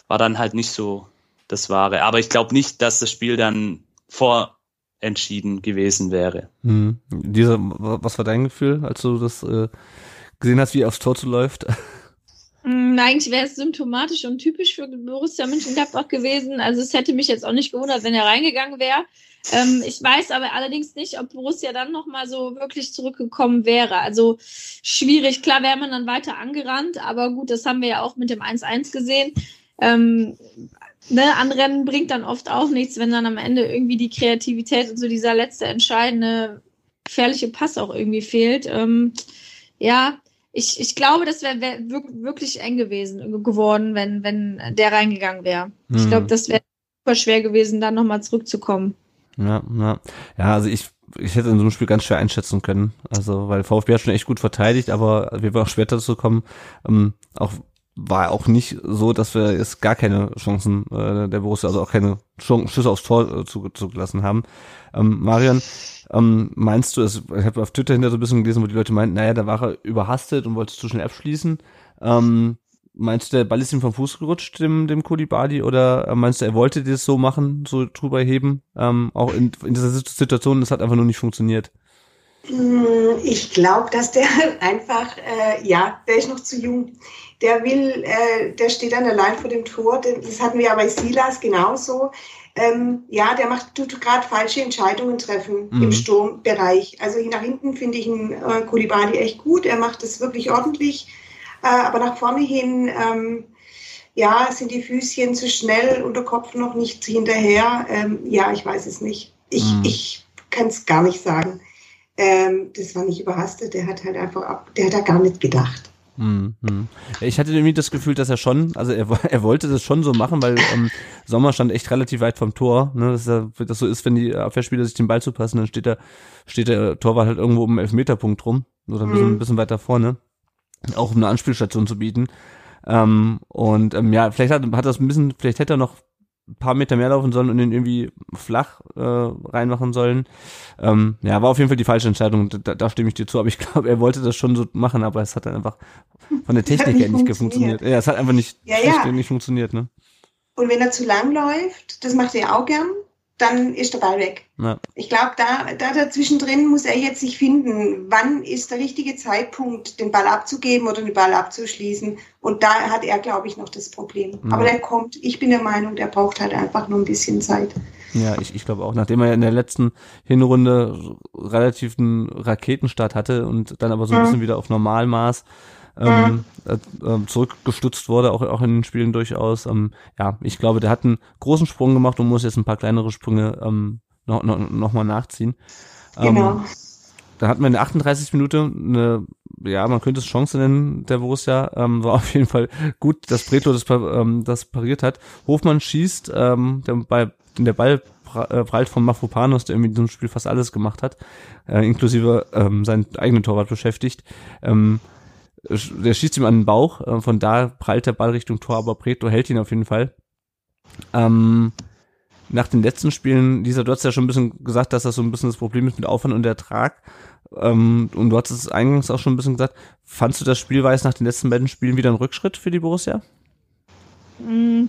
war dann halt nicht so das Wahre. Aber ich glaube nicht, dass das Spiel dann vor entschieden gewesen wäre. Hm. Dieser, was war dein Gefühl, als du das äh, gesehen hast, wie aufs Tor zu läuft? [LAUGHS] Hm, eigentlich wäre es symptomatisch und typisch für Borussia Mönchengladbach gewesen. Also es hätte mich jetzt auch nicht gewundert, wenn er reingegangen wäre. Ähm, ich weiß aber allerdings nicht, ob Borussia dann nochmal so wirklich zurückgekommen wäre. Also schwierig. Klar wäre man dann weiter angerannt, aber gut, das haben wir ja auch mit dem 1-1 gesehen. Ähm, ne, Anrennen bringt dann oft auch nichts, wenn dann am Ende irgendwie die Kreativität und so dieser letzte entscheidende gefährliche Pass auch irgendwie fehlt. Ähm, ja, ich, ich glaube, das wäre wär wirklich eng gewesen geworden, wenn, wenn der reingegangen wäre. Mhm. Ich glaube, das wäre super schwer gewesen, dann nochmal zurückzukommen. Ja, ja. Ja, also ich, ich hätte in so einem Spiel ganz schwer einschätzen können. Also, weil VfB hat schon echt gut verteidigt, aber wir waren auch schwer dazu kommen, ähm, auch war auch nicht so, dass wir jetzt gar keine Chancen äh, der Borussia, also auch keine Schüsse aufs Tor äh, zugelassen haben. Ähm, Marian, ähm, meinst du, es, ich habe auf Twitter hinter so ein bisschen gelesen, wo die Leute meinten, naja, da war er überhastet und wollte zu schnell abschließen. Ähm, meinst du, der Ball ist ihm vom Fuß gerutscht, dem, dem Kulibadi, oder äh, meinst du, er wollte das so machen, so drüber heben? Ähm, auch in, in dieser Situation, das hat einfach nur nicht funktioniert. Hm, ich glaube, dass der [LAUGHS] einfach, äh, ja, der ist noch zu jung. Der will, äh, der steht dann allein vor dem Tor. Das hatten wir ja bei Silas genauso. Ähm, ja, der macht tut gerade falsche Entscheidungen treffen mhm. im Sturmbereich. Also nach hinten finde ich einen äh, Kulibali echt gut. Er macht es wirklich ordentlich. Äh, aber nach vorne hin, ähm, ja, sind die Füßchen zu schnell und der Kopf noch nicht hinterher. Ähm, ja, ich weiß es nicht. Ich, mhm. ich kann es gar nicht sagen. Ähm, das war nicht überhastet. Der hat halt einfach ab, der hat da gar nicht gedacht. Hm, hm. Ich hatte irgendwie das Gefühl, dass er schon, also er, [LAUGHS] er wollte das schon so machen, weil ähm, Sommer stand echt relativ weit vom Tor. Ne, dass das so ist, wenn die Abwehrspieler sich den Ball zupassen, dann steht der, steht der Torwart halt irgendwo um den Elfmeterpunkt rum oder ein bisschen, mhm. ein bisschen weiter vorne, auch um eine Anspielstation zu bieten. Ähm, und ähm, ja, vielleicht hat, hat das ein bisschen, vielleicht hätte er noch paar Meter mehr laufen sollen und den irgendwie flach äh, reinmachen sollen. Ähm, ja, war auf jeden Fall die falsche Entscheidung. Da, da stimme ich dir zu. Aber ich [LAUGHS] glaube, er wollte das schon so machen, aber es hat dann einfach von der [LAUGHS] Technik her nicht funktioniert. Ja, es hat einfach nicht, Ja, ja. nicht funktioniert. Ne? Und wenn er zu lang läuft, das macht er auch gern, dann ist der Ball weg. Ja. Ich glaube, da, da dazwischen drin muss er jetzt sich finden, wann ist der richtige Zeitpunkt, den Ball abzugeben oder den Ball abzuschließen. Und da hat er, glaube ich, noch das Problem. Ja. Aber der kommt, ich bin der Meinung, der braucht halt einfach nur ein bisschen Zeit. Ja, ich, ich glaube auch, nachdem er in der letzten Hinrunde relativ einen Raketenstart hatte und dann aber so ein Mhm. bisschen wieder auf Normalmaß ähm, äh, äh, zurückgestutzt wurde, auch, auch in den Spielen durchaus. Ähm, ja, ich glaube, der hat einen großen Sprung gemacht und muss jetzt ein paar kleinere Sprünge ähm, noch, noch, noch mal nachziehen. Ähm, Genau. Dann hatten wir in der 38 Minute eine, ja, man könnte es Chance nennen, der Borussia. Ähm, war [LAUGHS] auf jeden Fall gut, dass Bretlo das, ähm, das pariert hat. Hofmann schießt, ähm, der Ball, der Ball äh, prallt von Mafropanos, der irgendwie in diesem Spiel fast alles gemacht hat, äh, inklusive ähm, seinen eigenen Torwart beschäftigt. Ähm, der schießt ihm an den Bauch, äh, von da prallt der Ball Richtung Tor, aber Bretlo hält ihn auf jeden Fall. Ähm, nach den letzten Spielen, Lisa, du hast ja schon ein bisschen gesagt, dass das so ein bisschen das Problem ist mit Aufwand und Ertrag. Ähm, und du hattest es eingangs auch schon ein bisschen gesagt. Fandst du das Spielweise nach den letzten beiden Spielen wieder ein Rückschritt für die Borussia? Mm,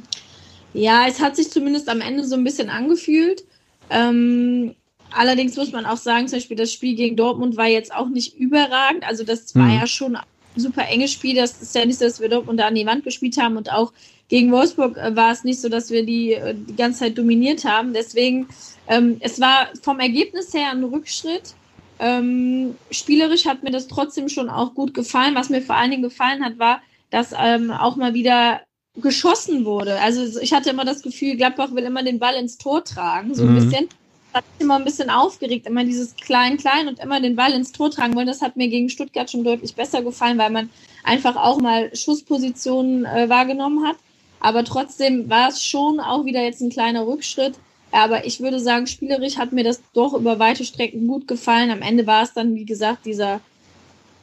Ja, es hat sich zumindest am Ende so ein bisschen angefühlt. Ähm, allerdings muss man auch sagen, zum Beispiel das Spiel gegen Dortmund war jetzt auch nicht überragend. Also das war Mhm. ja schon super enges Spiel. Das ist ja nicht so, dass wir Dortmund da an die Wand gespielt haben und auch gegen Wolfsburg äh, war es nicht so, dass wir die äh, die ganze Zeit dominiert haben. Deswegen, ähm, es war vom Ergebnis her ein Rückschritt. Ähm, spielerisch hat mir das trotzdem schon auch gut gefallen. Was mir vor allen Dingen gefallen hat, war, dass ähm, auch mal wieder geschossen wurde. Also ich hatte immer das Gefühl, Gladbach will immer den Ball ins Tor tragen, so ein Mhm. bisschen. Hat mich immer ein bisschen aufgeregt, immer dieses Klein-Klein und immer den Ball ins Tor tragen wollen. Das hat mir gegen Stuttgart schon deutlich besser gefallen, weil man einfach auch mal Schusspositionen äh, wahrgenommen hat. Aber trotzdem war es schon auch wieder jetzt ein kleiner Rückschritt. Aber ich würde sagen, spielerisch hat mir das doch über weite Strecken gut gefallen. Am Ende war es dann, wie gesagt, dieser,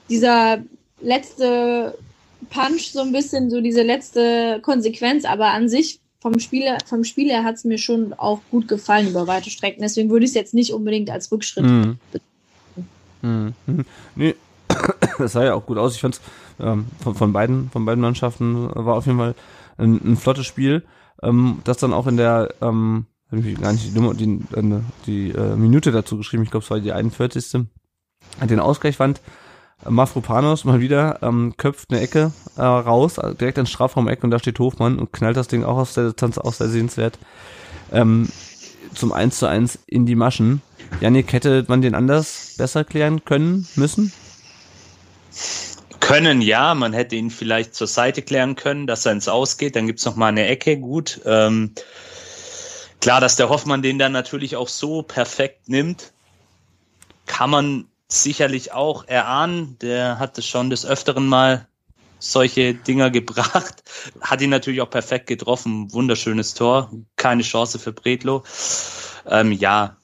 dieser letzte Punch, so ein bisschen, so diese letzte Konsequenz. Aber an sich, vom Spiel, vom Spiel her hat es mir schon auch gut gefallen über weite Strecken. Deswegen würde ich es jetzt nicht unbedingt als Rückschritt. Mhm. Mhm. Mhm. Nee, [COUGHS] das sah ja auch gut aus. Ich fand's ähm, von, von beiden von beiden Mannschaften war auf jeden Fall ein, ein flottes Spiel, ähm, das dann auch in der ähm, hab ich gar nicht die, Nummer, die, äh, die äh, Minute dazu geschrieben. Ich glaube, es war die 41. Den Ausgleich fand Mafropanos mal wieder ähm, köpft eine Ecke äh, raus, äh, direkt ins Strafraum-Eck und da steht Hofmann und knallt das Ding auch aus der Distanz auch sehr sehenswert. Ähm, zum 1 zu 1 in die Maschen. Janik, hätte man den anders besser klären können, müssen? Können ja, man hätte ihn vielleicht zur Seite klären können, dass er ins Ausgeht, dann gibt's noch mal eine Ecke, gut. Ähm, klar, dass der Hoffmann den dann natürlich auch so perfekt nimmt, kann man sicherlich auch erahnen. Der hat es schon des Öfteren mal solche Dinger gebracht, hat ihn natürlich auch perfekt getroffen, wunderschönes Tor, keine Chance für Bredlo. Ähm, ja,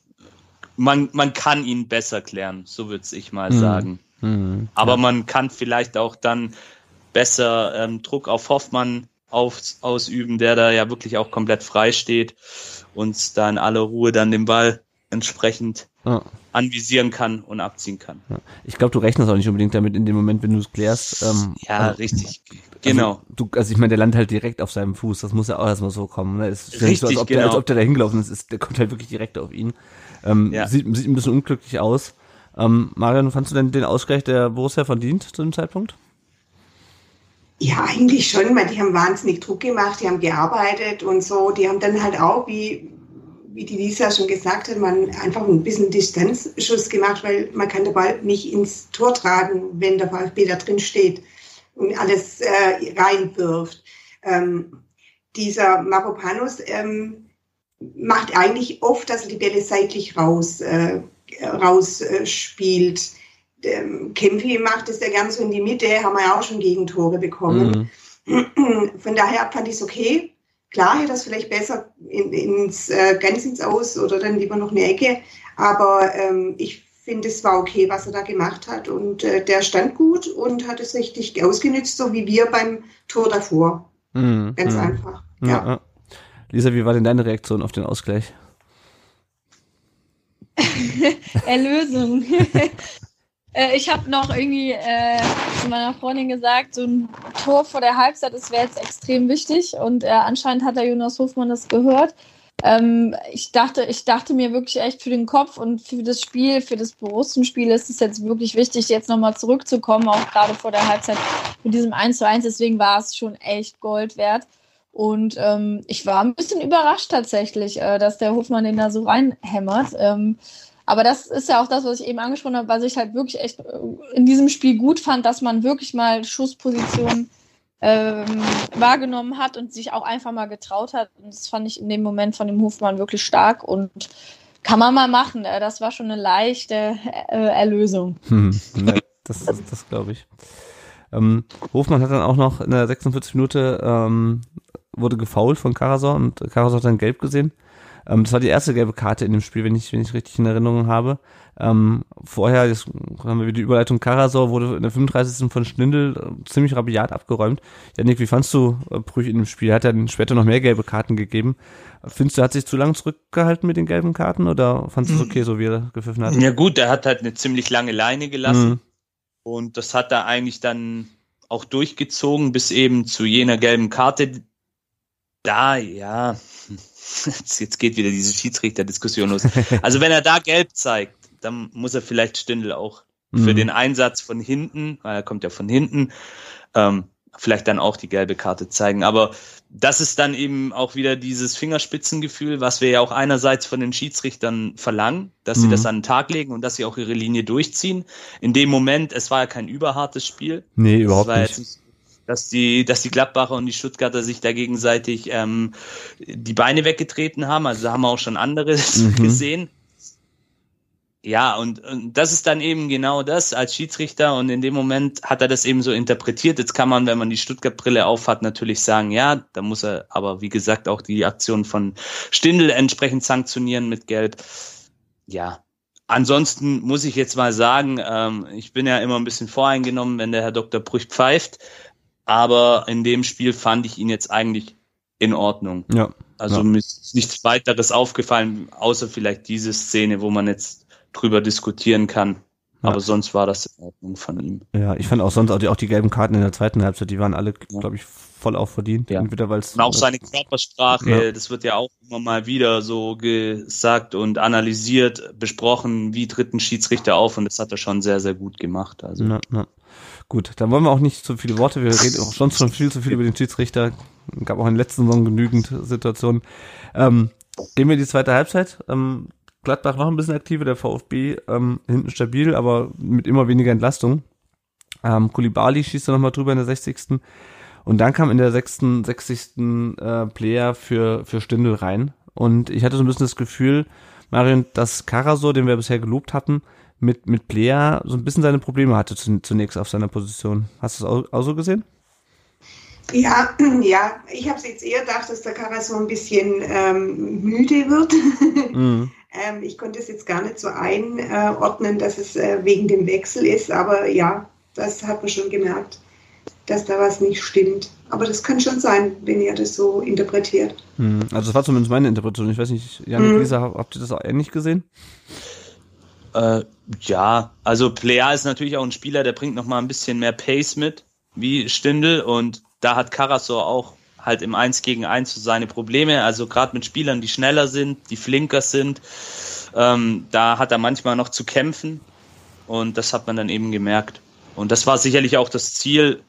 man, man kann ihn besser klären, so würde ich mal Mhm. sagen. Hm, Aber ja. man kann vielleicht auch dann besser ähm, Druck auf Hoffmann auf, ausüben, der da ja wirklich auch komplett frei steht und da in aller Ruhe dann den Ball entsprechend Ja. Anvisieren kann und abziehen kann. Ich glaube, du rechnest auch nicht unbedingt damit in dem Moment, wenn du es klärst. Ähm, Ja, also, richtig. Genau. Also, du, also ich meine, der landet halt direkt auf seinem Fuß. Das muss ja auch erstmal so kommen. Ne? Es ist ja nicht so, als Richtig, ob, der, als genau. ob der da hingelaufen ist. ist. Der kommt halt wirklich direkt auf ihn. Ähm, Ja. sieht, sieht ein bisschen unglücklich aus. Ähm, Marian, fandst du denn den Ausgleich der Borussia verdient zu dem Zeitpunkt? Ja, eigentlich schon, weil die haben wahnsinnig Druck gemacht, die haben gearbeitet und so. Die haben dann halt auch, wie, wie die Lisa schon gesagt hat, man einfach ein bisschen Distanzschuss gemacht, weil man kann den Ball nicht ins Tor tragen, wenn der VfB da drin steht und alles äh, reinwirft. Ähm, dieser Maropanos ähm, macht eigentlich oft, dass er die Bälle seitlich raus, äh, raus äh, spielt. Ähm, Kempfi macht es ja gern so in die Mitte, haben wir ja auch schon Gegentore bekommen. Mhm. Von daher fand ich es okay. Klar hätte das vielleicht besser in, ins, äh, ganz ins Aus oder dann lieber noch eine Ecke. Aber ähm, ich finde, es war okay, was er da gemacht hat. Und äh, der stand gut und hat es richtig ausgenützt, so wie wir beim Tor davor. Mhm. Ganz Mhm. einfach. Ja. Ja. ja. Lisa, wie war denn deine Reaktion auf den Ausgleich? [LAUGHS] Erlösung. [LAUGHS] Äh, ich habe noch irgendwie äh, zu meiner Freundin gesagt, so ein Tor vor der Halbzeit, das wäre jetzt extrem wichtig. Und äh, anscheinend hat der Jonas Hofmann das gehört. Ähm, ich dachte, ich dachte mir wirklich echt für den Kopf und für das Spiel, für das Borussenspiel ist es jetzt wirklich wichtig, jetzt nochmal zurückzukommen, auch gerade vor der Halbzeit mit diesem 1 zu 1. Deswegen war es schon echt Gold wert. Und ähm, ich war ein bisschen überrascht tatsächlich, äh, dass der Hofmann den da so reinhämmert. Ähm, aber das ist ja auch das, was ich eben angesprochen habe, was ich halt wirklich echt äh, in diesem Spiel gut fand, dass man wirklich mal Schusspositionen ähm, wahrgenommen hat und sich auch einfach mal getraut hat. Und das fand ich in dem Moment von dem Hofmann wirklich stark und kann man mal machen. Äh, das war schon eine leichte äh, Erlösung. [LAUGHS] Hm, ne, das, das, das glaube ich. Ähm, Hofmann hat dann auch noch in der 46 Minute ähm, wurde gefault von Karasor und Karasor hat dann gelb gesehen. Ähm, das war die erste gelbe Karte in dem Spiel, wenn ich, wenn ich richtig in Erinnerung habe. Ähm, vorher, jetzt haben wir wieder die Überleitung, Karasor wurde in der 35. von Schnindel äh, ziemlich rabiat abgeräumt. Janik, wie fandst du äh, Brüch in dem Spiel? Hat er dann später noch mehr gelbe Karten gegeben? Findest du, er hat sich zu lange zurückgehalten mit den gelben Karten oder fandest du es okay, so wie er gepfiffen hat? Ja gut, er hat halt eine ziemlich lange Leine gelassen mhm. und das hat er eigentlich dann auch durchgezogen bis eben zu jener gelben Karte. Da, ja, Jetzt, geht wieder diese Schiedsrichter-Diskussion los. Also wenn er da gelb zeigt, dann muss er vielleicht Stindl auch für mhm. den Einsatz von hinten, weil er kommt ja von hinten, ähm, vielleicht dann auch die gelbe Karte zeigen. Aber das ist dann eben auch wieder dieses Fingerspitzengefühl, was wir ja auch einerseits von den Schiedsrichtern verlangen, dass mhm. sie das an den Tag legen und dass sie auch ihre Linie durchziehen. In dem Moment, es war ja kein überhartes Spiel. Nee, überhaupt nicht dass die, dass die Gladbacher und die Stuttgarter sich da gegenseitig ähm, die Beine weggetreten haben. Also da haben wir auch schon anderes [LAUGHS] mhm. gesehen. Ja, und, und das ist dann eben genau das als Schiedsrichter und in dem Moment hat er das eben so interpretiert. Jetzt kann man, wenn man die Stuttgart-Brille aufhat, natürlich sagen, ja, da muss er aber, wie gesagt, auch die Aktion von Stindl entsprechend sanktionieren mit Gelb. Ja, Ansonsten muss ich jetzt mal sagen, ähm, ich bin ja immer ein bisschen voreingenommen, wenn der Herr Dr. Brüch pfeift. Aber in dem Spiel fand ich ihn jetzt eigentlich in Ordnung. Ja. Also ja. mir ist nichts weiteres aufgefallen, außer vielleicht diese Szene, wo man jetzt drüber diskutieren kann. Ja. Aber sonst war das in Ordnung von ihm. Ja, ich fand auch sonst auch die, auch die gelben Karten in der zweiten Halbzeit, die waren alle, ja. glaube ich, voll auch verdient. Ja. Entweder weil's, und auch seine Körpersprache, das wird ja auch immer mal wieder so gesagt und analysiert, besprochen, wie tritt ein Schiedsrichter auf und das hat er schon sehr, sehr gut gemacht. Also. Gut, dann wollen wir auch nicht zu viele Worte. Wir reden auch sonst schon viel zu viel über den Schiedsrichter. Gab auch in den letzten Saison genügend Situationen. Ähm, gehen wir in die zweite Halbzeit. Ähm, Gladbach noch ein bisschen aktiver, der VfB ähm, hinten stabil, aber mit immer weniger Entlastung. Ähm, Kulibali schießt da nochmal drüber in der 60. Und dann kam in der 66. Äh, Player für, für Stindel rein. Und ich hatte so ein bisschen das Gefühl, Marion, dass Karasor, den wir bisher gelobt hatten, mit, mit Player so ein bisschen seine Probleme hatte zunächst auf seiner Position. Hast du es auch, so gesehen? Ja, [CLEARS THROAT] ja, ich habe es jetzt eher gedacht, dass der Kara so ein bisschen ähm, müde wird. [LAUGHS] Mhm. ähm, ich konnte es jetzt gar nicht so einordnen, dass es äh, wegen dem Wechsel ist, aber ja, das hat man schon gemerkt, dass da was nicht stimmt. Aber das kann schon sein, wenn ihr das so interpretiert. Mhm. Also das war zumindest meine Interpretation. Ich weiß nicht, Janik, mhm. Lisa, habt ihr das auch ähnlich gesehen? Äh, ja, also Plea ist natürlich auch ein Spieler, der bringt noch mal ein bisschen mehr Pace mit, wie Stindl. Und da hat Karasor auch halt im 1 gegen 1 so seine Probleme. Also gerade mit Spielern, die schneller sind, die flinker sind, ähm, da hat er manchmal noch zu kämpfen. Und das hat man dann eben gemerkt. Und das war sicherlich auch das Ziel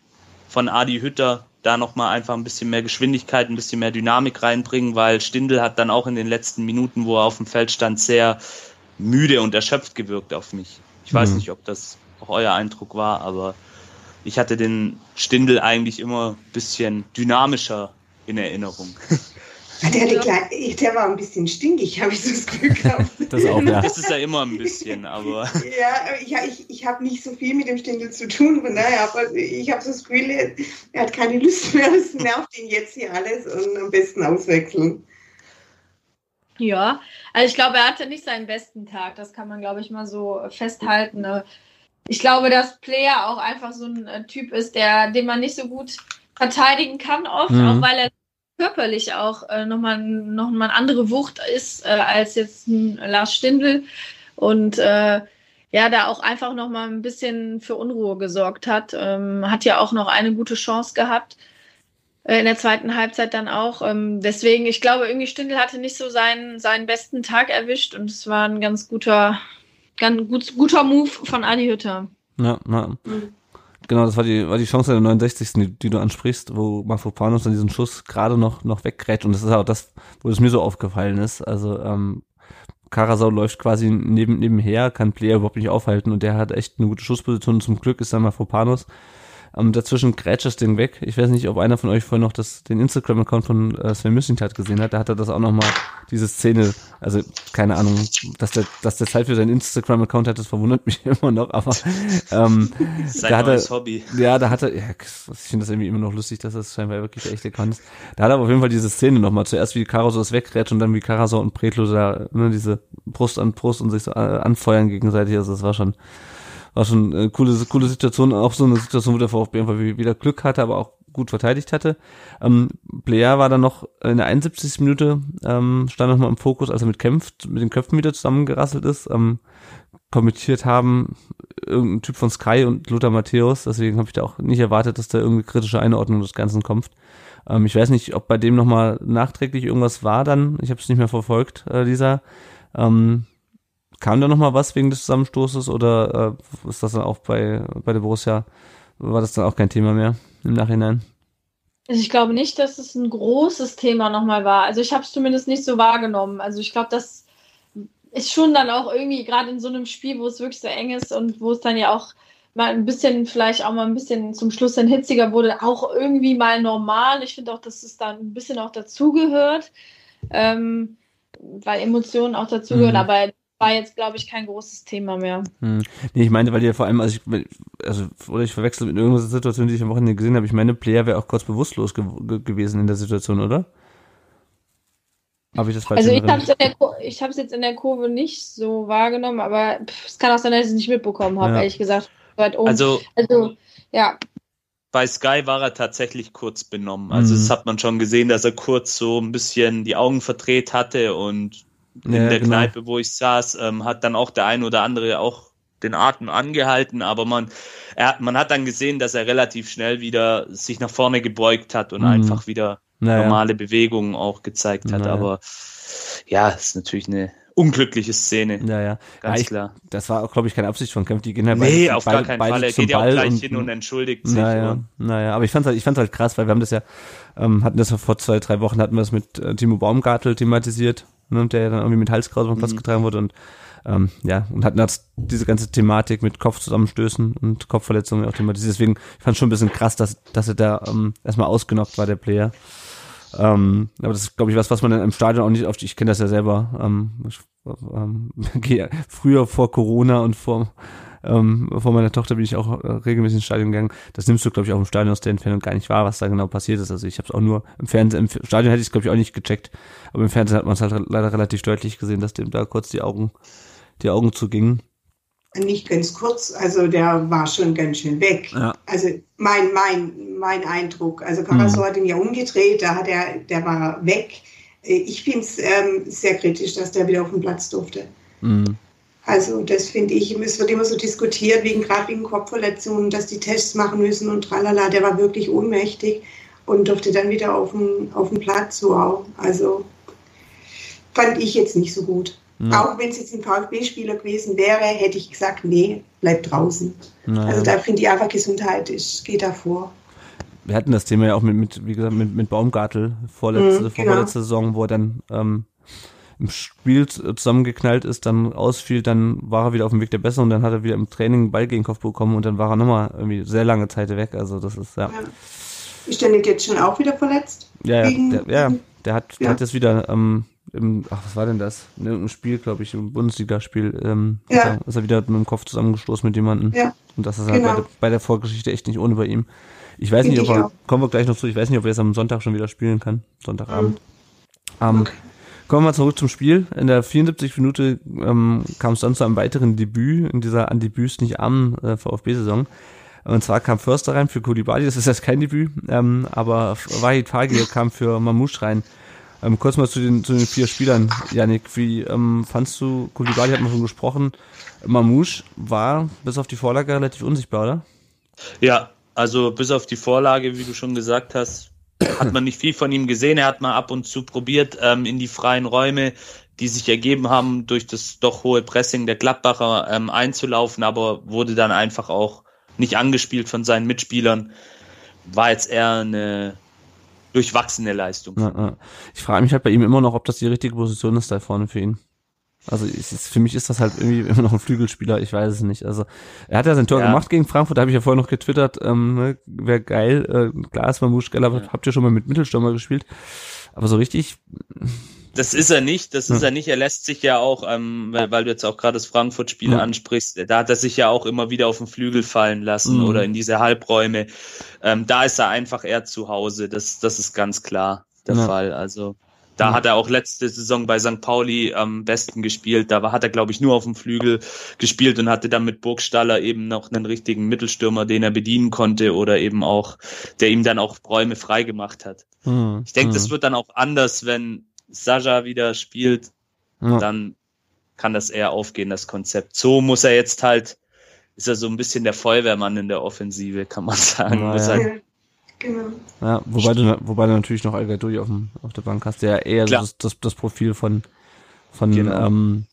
von Adi Hütter, da nochmal einfach ein bisschen mehr Geschwindigkeit, ein bisschen mehr Dynamik reinbringen, weil Stindl hat dann auch in den letzten Minuten, wo er auf dem Feld stand, sehr müde und erschöpft gewirkt auf mich. Ich weiß mhm. nicht, ob das auch euer Eindruck war, aber ich hatte den Stindel eigentlich immer ein bisschen dynamischer in Erinnerung. [LAUGHS] Der, die der war ein bisschen stinkig, habe ich so das Gefühl gehabt. [LAUGHS] Das, auch, ja. das ist ja immer ein bisschen, aber. [LAUGHS] Ja, ja ich, ich habe nicht so viel mit dem Stindel zu tun, von daher, aber ich habe so das Gefühl, er hat keine Lust mehr, es nervt ihn jetzt hier alles und am besten auswechseln. Ja, also ich glaube, er hatte nicht seinen besten Tag. Das kann man, glaube ich, mal so festhalten. Ne? Ich glaube, dass Player auch einfach so ein äh, Typ ist, der, den man nicht so gut verteidigen kann oft, mhm. auch weil er körperlich auch äh, nochmal noch mal eine andere Wucht ist äh, als jetzt ein Lars Stindl und äh, ja, da auch einfach nochmal ein bisschen für Unruhe gesorgt hat. Ähm, hat ja auch noch eine gute Chance gehabt in der zweiten Halbzeit dann auch. Ähm, deswegen, ich glaube, irgendwie Stindl hatte nicht so seinen, seinen besten Tag erwischt und es war ein ganz guter, ganz gut, guter Move von Adi Hütter. Ja, ja. Mhm. Genau, das war die, war die Chance der 69. Die, die du ansprichst, wo Mafropanos dann diesen Schuss gerade noch, noch weggrätscht. Und das ist auch das, wo es mir so aufgefallen ist. Also, ähm, Karasau läuft quasi neben, nebenher, kann Player überhaupt nicht aufhalten und der hat echt eine gute Schussposition. Zum Glück ist dann Mafropanos ähm, dazwischen grätscht das Ding weg. Ich weiß nicht, ob einer von euch vorhin noch das, den Instagram-Account von äh, Sven Missintat gesehen hat. Da hat er das auch nochmal, diese Szene, also keine Ahnung, dass der, dass der Zeit für seinen Instagram-Account hat, das verwundert [LAUGHS] mich immer noch, aber ähm, Sein da hat er, Hobby. Ja, da hat er, ja, ich finde das irgendwie immer noch lustig, dass das scheinbar wirklich der echte Account ist. Da hat er auf jeden Fall diese Szene nochmal, zuerst wie Karasor das wegrätscht und dann wie Karasor und Pretlo da, ne, diese Brust an Brust und sich so äh, anfeuern gegenseitig, also das war schon war schon eine coole, coole Situation, auch so eine Situation, wo der VfB einfach wieder Glück hatte, aber auch gut verteidigt hatte. Ähm, Blair war dann noch in der 71. Minute, ähm, stand nochmal im Fokus, als er mit kämpft, mit den Köpfen wieder zusammengerasselt ist. Ähm, kommentiert haben irgendein Typ von Sky und Lothar Matthäus, deswegen habe ich da auch nicht erwartet, dass da irgendwie kritische Einordnung des Ganzen kommt. Ähm, ich weiß nicht, ob bei dem nochmal nachträglich irgendwas war dann, ich habe es nicht mehr verfolgt, äh, dieser. Ähm, Kam da noch mal was wegen des Zusammenstoßes oder äh, ist das dann auch bei, bei der Borussia, war das dann auch kein Thema mehr im Nachhinein? Also ich glaube nicht, dass es ein großes Thema nochmal war. Also ich habe es zumindest nicht so wahrgenommen. Also ich glaube, das ist schon dann auch irgendwie gerade in so einem Spiel, wo es wirklich so eng ist und wo es dann ja auch mal ein bisschen, vielleicht auch mal ein bisschen zum Schluss dann hitziger wurde, auch irgendwie mal normal. Ich finde auch, dass es dann ein bisschen auch dazugehört, ähm, weil Emotionen auch dazugehören. Mhm. Aber war jetzt, glaube ich, kein großes Thema mehr. Hm. Nee, ich meinte, weil die ja vor allem, also ich, also, oder ich verwechsel mit irgendeiner Situation, die ich am Wochenende gesehen habe, ich meine, Player wäre auch kurz bewusstlos ge gewesen in der Situation, oder? Habe ich das falsch Also ich habe es jetzt in der Kurve nicht so wahrgenommen, aber pff, es kann auch sein, dass ich es nicht mitbekommen habe, ja. ehrlich gesagt. Also, also, ja. Bei Sky war er tatsächlich kurz benommen. Also mhm. das hat man schon gesehen, dass er kurz so ein bisschen die Augen verdreht hatte und in ja, der genau. Kneipe, wo ich saß, ähm, hat dann auch der ein oder andere auch den Atem angehalten, aber man, er, man hat dann gesehen, dass er relativ schnell wieder sich nach vorne gebeugt hat und mhm. einfach wieder naja. normale Bewegungen auch gezeigt hat. Naja. Aber ja, ist natürlich eine unglückliche Szene. Ja, ja. Ganz ja, ich, klar. Das war auch, glaube ich, keine Absicht von Kempf. Die gehen halt nee, beide, auf gar keinen Fall. Er geht ja auch gleich und, hin und entschuldigt sich. Naja, naja. aber ich fand's halt, ich fand's halt krass, weil wir haben das ja, ähm, hatten das vor zwei, drei Wochen, hatten wir das mit äh, Timo Baumgartel thematisiert ne, der dann irgendwie mit Halskraut auf den Platz mhm. getragen wurde und ähm, ja, und hatten jetzt diese ganze Thematik mit Kopfzusammenstößen und Kopfverletzungen auch thematisiert. Deswegen ich fand schon ein bisschen krass, dass, dass er da ähm, erstmal ausgenockt war, der Player. Ähm, aber das ist, glaube ich, was, was man dann im Stadion auch nicht oft, ich kenne das ja selber, ähm, ich, ähm, [LAUGHS] früher vor Corona und vor ähm, vor meiner Tochter bin ich auch äh, regelmäßig ins Stadion gegangen. Das nimmst du, glaube ich, auch im Stadion aus der Entfernung gar nicht wahr, was da genau passiert ist. Also ich habe es auch nur im Fernsehen, im Stadion hätte ich es, glaube ich, auch nicht gecheckt, aber im Fernsehen hat man es halt leider relativ deutlich gesehen, dass dem da kurz die Augen, die Augen zugingen. Nicht ganz kurz, also der war schon ganz schön weg. Ja. Also mein, mein, mein Eindruck. Also Carasso mhm. hat ihn ja umgedreht, da hat er, der war weg. Ich finde es ähm, sehr kritisch, dass der wieder auf den Platz durfte. Mhm. Also das finde ich, es wird immer so diskutiert, wegen gerade wegen Kopfverletzungen, dass die Tests machen müssen und tralala. Der war wirklich ohnmächtig und durfte dann wieder auf den, auf den Platz. Wow. Also fand ich jetzt nicht so gut. Ja. Auch wenn es jetzt ein VfB-Spieler gewesen wäre, hätte ich gesagt, nee, bleib draußen. Naja. Also da finde ich einfach Gesundheit ist, geht davor. Wir hatten das Thema ja auch mit, mit wie gesagt, mit, mit Baumgartel vorletzte, mhm, genau. vorletzte Saison, wo er dann ähm, im Spiel zusammengeknallt ist, dann ausfiel, dann war er wieder auf dem Weg der Besserung und dann hat er wieder im Training einen Ball gegen den Kopf bekommen und dann war er nochmal irgendwie sehr lange Zeit weg. Also das ist, ja. ja. Ist der Nick jetzt schon auch wieder verletzt? Ja, ja, der, ja, der hat, ja. der hat jetzt wieder, ähm, im, ach, was war denn das? In irgendeinem Spiel, glaube ich, im Bundesligaspiel, ähm, ja. ist, er, ist er wieder mit dem Kopf zusammengestoßen mit jemandem. Ja. Und das ist halt genau. bei, der, bei der Vorgeschichte echt nicht ohne bei ihm. Ich weiß Find nicht, ob er, kommen wir gleich noch zu, ich weiß nicht, ob er jetzt am Sonntag schon wieder spielen kann. Sonntagabend. Mhm. Ähm, okay. Kommen wir zurück zum Spiel. In der 74 Minute ähm, kam es dann zu einem weiteren Debüt in dieser an Debüts nicht armen äh, VfB-Saison. Und zwar kam Förster rein für Kulibali, das ist jetzt kein Debüt, ähm, aber Wahid Fagir kam für Mamouche rein. Ähm, kurz mal zu den, zu den vier Spielern, Janik, wie ähm, fandst du, Kulibali hat man schon gesprochen, Mamouche war bis auf die Vorlage relativ unsichtbar, oder? Ja, also bis auf die Vorlage, wie du schon gesagt hast, hat man nicht viel von ihm gesehen. Er hat mal ab und zu probiert, ähm, in die freien Räume, die sich ergeben haben, durch das doch hohe Pressing der Gladbacher ähm, einzulaufen, aber wurde dann einfach auch nicht angespielt von seinen Mitspielern. War jetzt eher eine durchwachsene Leistung. Ich frage mich halt bei ihm immer noch, ob das die richtige Position ist da vorne für ihn. Also ich, für mich ist das halt irgendwie immer noch ein Flügelspieler, ich weiß es nicht. Also er hat ja sein Tor ja. gemacht gegen Frankfurt, da habe ich ja vorher noch getwittert, ähm, ne, wäre geil, äh, klar ist Mamouche geil, aber ja. habt ihr schon mal mit Mittelstürmer gespielt? Aber so richtig. Das ist er nicht, das ist ja. er nicht. Er lässt sich ja auch, ähm, weil, weil du jetzt auch gerade das Frankfurt-Spiel ja. ansprichst, da hat er sich ja auch immer wieder auf den Flügel fallen lassen mhm. oder in diese Halbräume. Ähm, da ist er einfach eher zu Hause, das, das ist ganz klar der Fall. Also da mhm. hat er auch letzte Saison bei St. Pauli am besten gespielt. Da war, hat er, glaube ich, nur auf dem Flügel gespielt und hatte dann mit Burgstaller eben noch einen richtigen Mittelstürmer, den er bedienen konnte oder eben auch, der ihm dann auch Räume frei gemacht hat. Mhm. Ich denke, das mhm. wird dann auch anders, wenn Saja wieder spielt. Dann kann das eher aufgehen, das Konzept. So muss er jetzt halt, ist er so ein bisschen der Feuerwehrmann in der Offensive, kann man sagen. Ja, muss halt Genau. Ja, wobei du, wobei du natürlich noch al auf, auf der Bank hast, der eher das, das, das, Profil von, von, genau. ähm,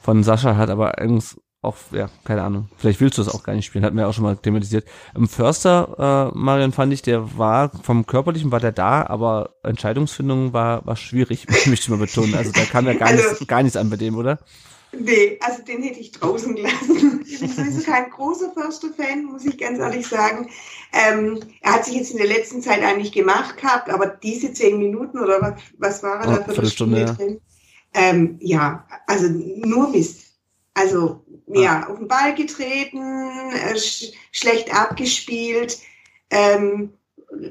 von Sascha hat, aber irgendwas auch, ja, keine Ahnung. Vielleicht willst du es auch gar nicht spielen, hatten wir auch schon mal thematisiert. Im Förster, äh, Marian, fand ich, der war, vom Körperlichen war der da, aber Entscheidungsfindung war, war schwierig, [LAUGHS] möchte ich mal betonen. Also da kam ja gar, also, nichts, gar nichts an bei dem, oder? Nee, also den hätte ich draußen gelassen. [LAUGHS] Ich bin sowieso kein großer Förster-Fan, muss ich ganz ehrlich sagen. Ähm, er hat sich jetzt in der letzten Zeit eigentlich gemacht gehabt, aber diese zehn Minuten oder was, was war er oh, da für eine Stunde ja. drin? Ähm, ja, also nur Mist. Also ja, ja auf den Ball getreten, äh, sch schlecht abgespielt. Ähm,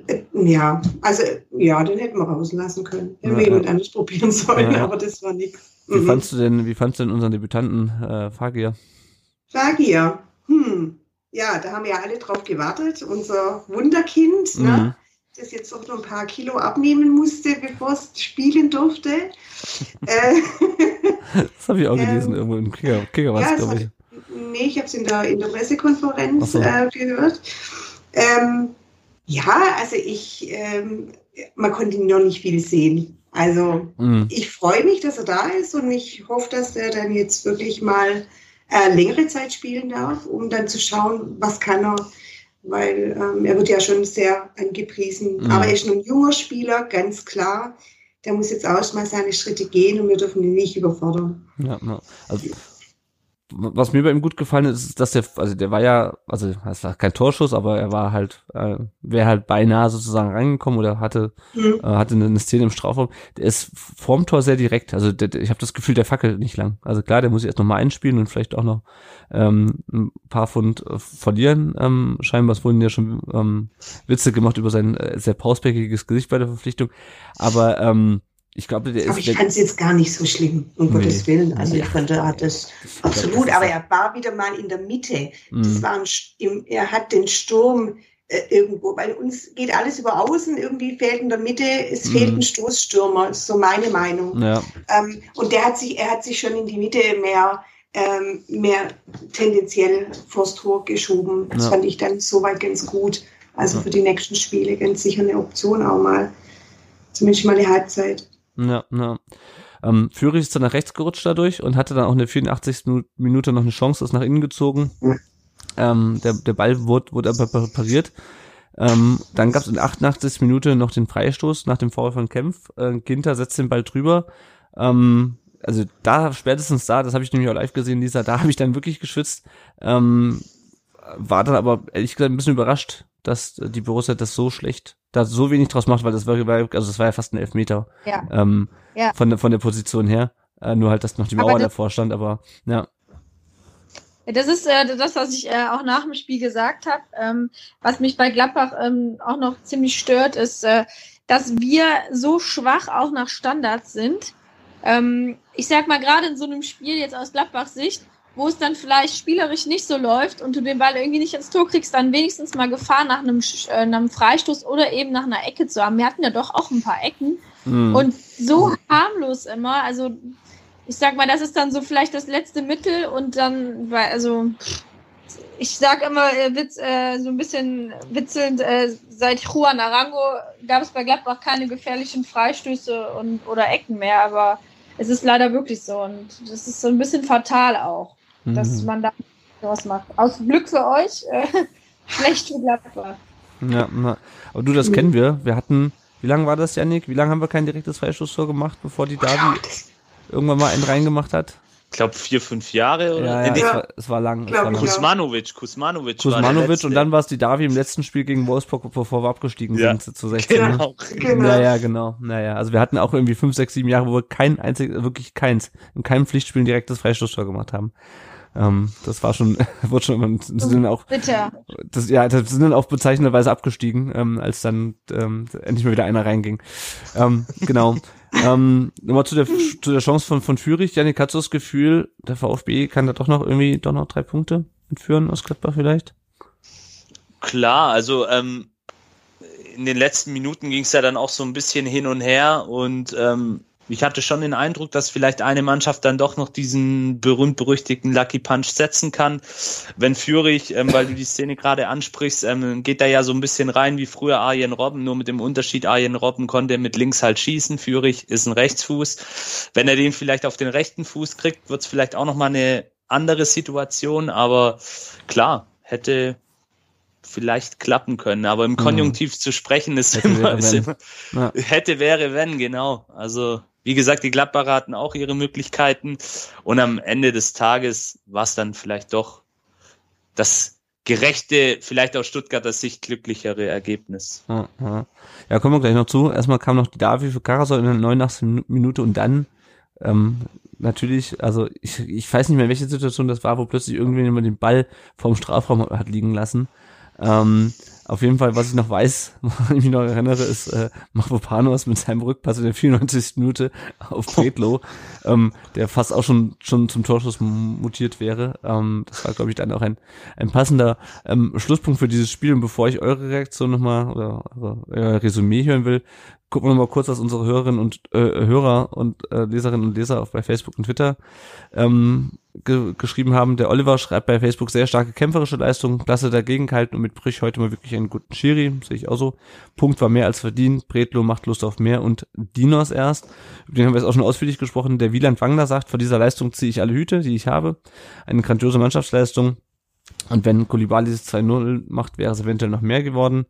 äh, ja, also ja, den hätten wir rauslassen können. Hätten ja, wir jemand anders probieren sollen, aber das war nichts. Wie mhm. fandst du denn, wie fandst du denn unseren Debütanten äh, Fagir? Fagir, hm. Ja, da haben wir ja alle drauf gewartet. Unser Wunderkind, ne, mhm. ne, das jetzt noch ein paar Kilo abnehmen musste, bevor es spielen durfte. [LAUGHS] äh, [LAUGHS] das habe ich auch gelesen, ähm, irgendwo im Kicker, Kicker ja, glaube ich. Nee, ich habe es in der, in der Pressekonferenz so. äh, gehört. Ähm, ja, also ich, ähm, man konnte noch nicht viel sehen. Also mhm. ich freue mich, dass er da ist und ich hoffe, dass er dann jetzt wirklich mal äh, längere Zeit spielen darf, um dann zu schauen, was kann er, weil ähm, er wird ja schon sehr angepriesen. Mhm. Aber er ist nur ein junger Spieler, ganz klar. Der muss jetzt auch mal seine Schritte gehen und wir dürfen ihn nicht überfordern. Ja, also was mir bei ihm gut gefallen ist, ist, dass der, also der war ja, also es war kein Torschuss, aber er war halt, äh, wäre halt beinahe sozusagen reingekommen oder hatte, mhm. äh, hatte eine, Szene im Strafraum. Der ist vorm Tor sehr direkt. Also der, ich habe das Gefühl, der fackelt nicht lang. Also klar, der muss erst nochmal einspielen und vielleicht auch noch ähm, ein paar Pfund äh, verlieren. Ähm, scheinbar es wurden ja schon ähm, Witze gemacht über sein äh, sehr pausbäckiges Gesicht bei der Verpflichtung. Aber ähm, ich glaube, der ist. Aber ich fand es jetzt gar nicht so schlimm, um nee. Gottes Willen. Also ja, ich fand, er hat das, das absolut, das aber er war wieder mal in der Mitte. Mhm. Das war ein, er hat den Sturm äh, irgendwo, weil uns geht alles über außen, irgendwie fehlt in der Mitte, es mhm. fehlt ein Stoßstürmer, ist so meine Meinung. Ja. Ähm, und der hat sich, er hat sich schon in die Mitte mehr, ähm, mehr tendenziell vors Tor geschoben. Das ja. fand ich dann soweit ganz gut. Also für die nächsten Spiele ganz sicher eine Option auch mal. Zumindest mal eine Halbzeit. Ja, ja. Ähm, Führig ist dann nach rechts gerutscht dadurch und hatte dann auch in der 84. Minute noch eine Chance, ist nach innen gezogen. Ähm, der, der Ball wurde, wurde aber pariert. Ähm, dann gab es in der 88. Minute noch den Freistoß nach dem Foul von Kempf. Äh, Ginter setzt den Ball drüber. Ähm, also da, spätestens da, das habe ich nämlich auch live gesehen, Lisa, da [LAUGHS] habe ich dann wirklich geschwitzt. Ähm, war dann aber ehrlich gesagt ein bisschen überrascht, dass die Borussia das so schlecht, da so wenig draus macht, weil das war, also das war ja fast ein Elfmeter ja. Ähm, ja. Von, von der Position her. Äh, nur halt, dass noch die Mauer davor stand, aber ja. Das ist äh, das, was ich äh, auch nach dem Spiel gesagt habe. Ähm, was mich bei Gladbach ähm, auch noch ziemlich stört, ist, äh, dass wir so schwach auch nach Standards sind. Ähm, ich sag mal, gerade in so einem Spiel jetzt aus Gladbachs Sicht, wo es dann vielleicht spielerisch nicht so läuft und du den Ball irgendwie nicht ins Tor kriegst, dann wenigstens mal Gefahr nach einem, äh, einem Freistoß oder eben nach einer Ecke zu haben. Wir hatten ja doch auch ein paar Ecken mhm. und so harmlos immer. Also ich sag mal, das ist dann so vielleicht das letzte Mittel und dann, also ich sag immer äh, Witz, äh, so ein bisschen witzelnd, äh, seit Juan Arango gab es bei Gladbach keine gefährlichen Freistöße und, oder Ecken mehr, aber es ist leider wirklich so und das ist so ein bisschen fatal auch, mhm. dass man da sowas macht. Aus Glück für euch, äh, [LAUGHS] schlecht für Gladbach. Ja, na, aber du, das kennen wir. Wir hatten, wie lange war das, Janik? Wie lange haben wir kein direktes Freistoßtor gemacht, bevor die Davi irgendwann mal einen reingemacht hat? Ich glaube vier, fünf Jahre oder? Ja, ja, es, war, es war lang. Es war lang. Kusmanovic, Kusmanovic. Kusmanovic und dann war es die Davi im letzten Spiel gegen Wolfsburg, bevor wir abgestiegen ja. sind zu 16. Genau, genau. Naja, genau. Naja, also wir hatten auch irgendwie fünf, sechs, sieben Jahre, wo wir kein einzig, wirklich keins, in keinem Pflichtspiel ein direktes Freistoßtor gemacht haben. Ähm, das war schon, [LAUGHS] wurde schon sind auch, Bitte. Das, ja, das sind dann auch bezeichnenderweise abgestiegen, ähm, als dann ähm, endlich mal wieder einer reinging. Ähm, genau. [LAUGHS] ähm, nochmal zu der, zu der Chance von, von Fürich. Janik, hast du das Gefühl, der VfB kann da doch noch irgendwie doch noch drei Punkte entführen aus Gladbach vielleicht? Klar, also ähm, in den letzten Minuten ging es ja dann auch so ein bisschen hin und her und ähm, ich hatte schon den Eindruck, dass vielleicht eine Mannschaft dann doch noch diesen berühmt-berüchtigten Lucky Punch setzen kann. Wenn Fürich, ähm, weil du die Szene gerade ansprichst, ähm, geht da ja so ein bisschen rein wie früher Arjen Robben, nur mit dem Unterschied, Arjen Robben konnte mit links halt schießen, Fürich ist ein Rechtsfuß. Wenn er den vielleicht auf den rechten Fuß kriegt, wird es vielleicht auch nochmal eine andere Situation, aber klar, hätte vielleicht klappen können. Aber im mhm. Konjunktiv mhm. zu sprechen ist hätte, immer, wäre, ist immer ja. hätte, wäre, wenn, genau. Also wie gesagt, die Gladbacher hatten auch ihre Möglichkeiten und am Ende des Tages war es dann vielleicht doch das gerechte, vielleicht aus Stuttgarter Sicht glücklichere Ergebnis. Ja, kommen wir gleich noch zu. Erstmal kam noch die Davi für Karasol in der 89. Minute und dann ähm, natürlich, also ich, ich weiß nicht mehr, welche Situation das war, wo plötzlich irgendjemand den Ball vom Strafraum hat liegen lassen. Ähm, auf jeden Fall, was ich noch weiß, [LAUGHS] woran ich mich noch erinnere, ist äh, Mavropanos mit seinem Rückpass in der 94. Minute auf Bredlo, [LAUGHS] ähm, der fast auch schon schon zum Torschuss mutiert wäre. Ähm, das war, glaube ich, dann auch ein, ein passender ähm, Schlusspunkt für dieses Spiel. Und bevor ich eure Reaktion nochmal oder euer Resümee hören will, gucken wir noch mal kurz, was unsere Hörerinnen und äh, Hörer und äh, Leserinnen und Leser auf bei Facebook und Twitter ähm, ge geschrieben haben. Der Oliver schreibt bei Facebook sehr starke kämpferische Leistung, klasse dagegen gehalten und mit Brich heute mal wirklich einen guten Schiri, sehe ich auch so. Punkt war mehr als verdient, Bretlo macht Lust auf mehr und Dinos erst. Über den haben wir jetzt auch schon ausführlich gesprochen. Der Wieland Wangler sagt, vor dieser Leistung ziehe ich alle Hüte, die ich habe. Eine grandiose Mannschaftsleistung. Und wenn Kulibali 2-0 macht, wäre es eventuell noch mehr geworden.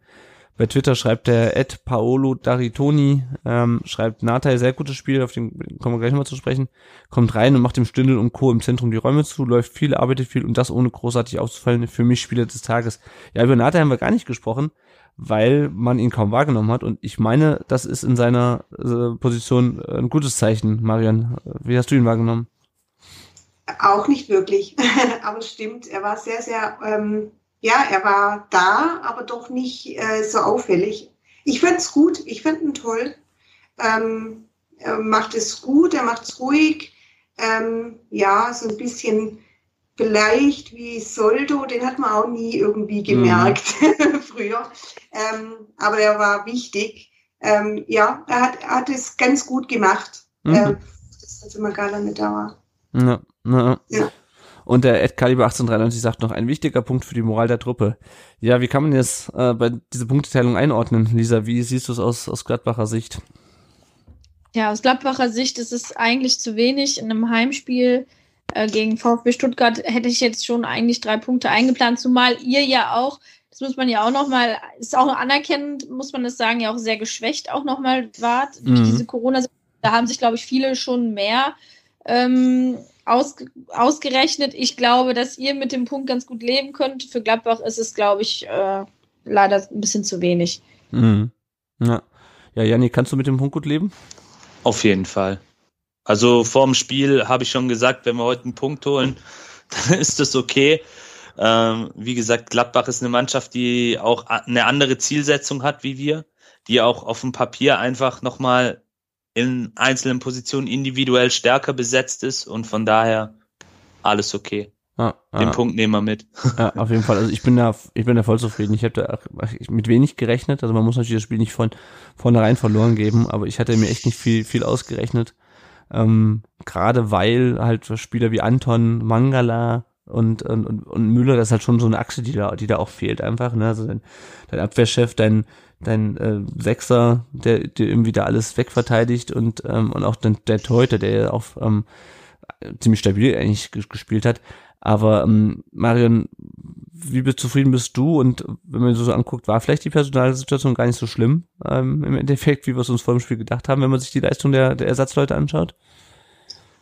Bei Twitter schreibt der Ed Paolo Daritoni, ähm, schreibt Natai, sehr gutes Spiel, auf den kommen wir gleich mal zu sprechen, kommt rein und macht dem Stündel und Co. im Zentrum die Räume zu, läuft viel, arbeitet viel und das ohne großartig aufzufallen, für mich Spieler des Tages. Ja, über Natai haben wir gar nicht gesprochen, weil man ihn kaum wahrgenommen hat und ich meine, das ist in seiner äh, Position ein gutes Zeichen, Marian. Wie hast du ihn wahrgenommen? Auch nicht wirklich, [LAUGHS] aber stimmt, er war sehr, sehr ähm ja, er war da, aber doch nicht äh, so auffällig. Ich finde es gut, ich finde ihn toll. Ähm, er macht es gut, er macht es ruhig. Ähm, ja, so ein bisschen vielleicht wie Soldo, den hat man auch nie irgendwie gemerkt mhm. [LAUGHS] früher. Ähm, aber er war wichtig. Ähm, ja, er hat, er hat es ganz gut gemacht. Mhm. Äh, das hat immer gar nicht da war. Ja, ja. ja. Und der Ed Caliber 1893 sagt noch, ein wichtiger Punkt für die Moral der Truppe. Ja, wie kann man jetzt äh, bei dieser Punkteteilung einordnen, Lisa? Wie siehst du es aus, aus Gladbacher Sicht? Ja, aus Gladbacher Sicht ist es eigentlich zu wenig. In einem Heimspiel äh, gegen VfB Stuttgart hätte ich jetzt schon eigentlich drei Punkte eingeplant, zumal ihr ja auch, das muss man ja auch nochmal, ist auch anerkennend, muss man das sagen, ja auch sehr geschwächt auch nochmal wart mhm. durch diese Corona. Da haben sich, glaube ich, viele schon mehr ähm, aus, ausgerechnet. Ich glaube, dass ihr mit dem Punkt ganz gut leben könnt. Für Gladbach ist es, glaube ich, äh, leider ein bisschen zu wenig. Mhm. Ja. ja, Janni, kannst du mit dem Punkt gut leben? Auf jeden Fall. Also vorm Spiel habe ich schon gesagt, wenn wir heute einen Punkt holen, [LAUGHS] dann ist das okay. Ähm, wie gesagt, Gladbach ist eine Mannschaft, die auch eine andere Zielsetzung hat wie wir, die auch auf dem Papier einfach nochmal in einzelnen Positionen individuell stärker besetzt ist und von daher alles okay. Ah, Den ah. Punkt nehmen wir mit. Ja, auf jeden Fall. Also ich bin da, ich bin da voll zufrieden. Ich habe da mit wenig gerechnet. Also man muss natürlich das Spiel nicht von vornherein verloren geben, aber ich hatte mir echt nicht viel, viel ausgerechnet. Ähm, Gerade weil halt Spieler wie Anton, Mangala und, und, und Müller, das ist halt schon so eine Achse, die da, die da auch fehlt einfach. Ne? Also dein, dein Abwehrchef, dein, dein äh, Sechser, der, der irgendwie da alles wegverteidigt und, ähm, und auch dein, der Torhüter, der auch ähm, ziemlich stabil eigentlich gespielt hat. Aber ähm, Marion, wie zufrieden bist du? Und wenn man so anguckt, war vielleicht die Personalsituation gar nicht so schlimm ähm, im Endeffekt, wie wir es uns vor dem Spiel gedacht haben, wenn man sich die Leistung der, der Ersatzleute anschaut?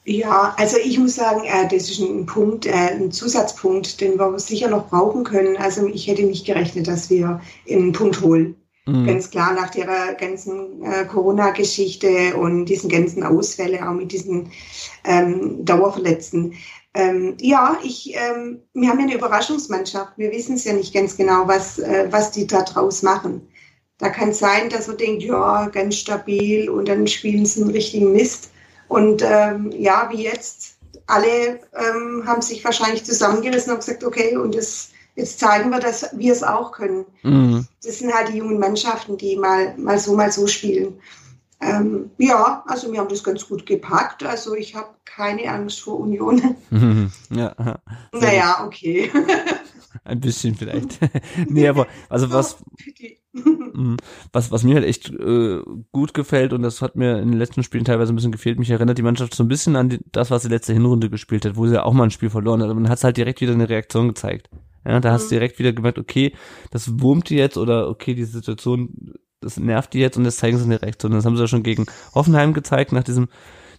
Ja, also ich muss sagen, äh, das ist ein Punkt, äh, ein Zusatzpunkt, den wir sicher noch brauchen können. Also ich hätte nicht gerechnet, dass wir einen Punkt holen. Mhm. Ganz klar nach der ganzen äh, Corona-Geschichte und diesen ganzen Ausfälle, auch mit diesen ähm, Dauerverletzten. Ähm, ja, ich, ähm, wir haben ja eine Überraschungsmannschaft. Wir wissen es ja nicht ganz genau, was, äh, was die da draus machen. Da kann es sein, dass man denkt, ja, ganz stabil und dann spielen sie einen richtigen Mist. Und ähm, ja, wie jetzt, alle ähm, haben sich wahrscheinlich zusammengerissen und gesagt, okay, und das, jetzt zeigen wir, dass wir es auch können. Mhm. Das sind halt die jungen Mannschaften, die mal, mal so, mal so spielen. Ähm, ja, also wir haben das ganz gut gepackt. Also ich habe keine Angst vor Union. [LAUGHS] ja. Naja, okay. [LAUGHS] Ein bisschen vielleicht. [LAUGHS] nee, aber also was, mhm. was, was mir halt echt äh, gut gefällt und das hat mir in den letzten Spielen teilweise ein bisschen gefehlt, mich erinnert die Mannschaft so ein bisschen an die, das, was sie letzte Hinrunde gespielt hat, wo sie ja auch mal ein Spiel verloren hat. Aber man hat halt direkt wieder eine Reaktion gezeigt. Ja, da hast du mhm. direkt wieder gemerkt, okay, das wurmt die jetzt oder okay, die Situation, das nervt die jetzt und jetzt zeigen sie eine Reaktion. Das haben sie ja schon gegen Hoffenheim gezeigt, nach diesem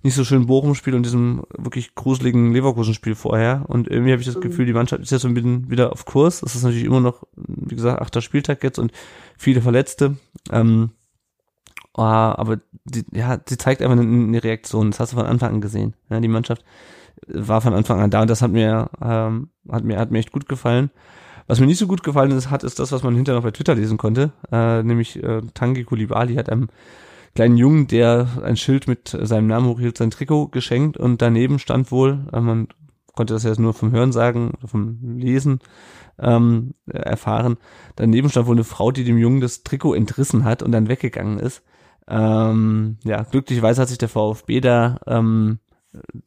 nicht so schönen Bochum-Spiel und diesem wirklich gruseligen Leverkusen-Spiel vorher. Und irgendwie habe ich das mhm. Gefühl, die Mannschaft ist jetzt so ein bisschen wieder auf Kurs. Das ist natürlich immer noch, wie gesagt, achter Spieltag jetzt und viele Verletzte. Ähm, oh, aber die, ja, sie zeigt einfach eine, eine, Reaktion. Das hast du von Anfang an gesehen. Ja, die Mannschaft war von Anfang an da und das hat mir, ähm, hat mir, hat mir echt gut gefallen. Was mir nicht so gut gefallen ist, hat, ist das, was man hinterher noch bei Twitter lesen konnte, äh, nämlich äh, Tangi Kulibali hat einem kleinen Jungen, der ein Schild mit seinem Namen hochhielt, sein Trikot geschenkt und daneben stand wohl, äh, man konnte das jetzt nur vom Hören sagen, vom Lesen ähm, erfahren, daneben stand wohl eine Frau, die dem Jungen das Trikot entrissen hat und dann weggegangen ist. Ähm, ja, glücklicherweise hat sich der VfB da ähm,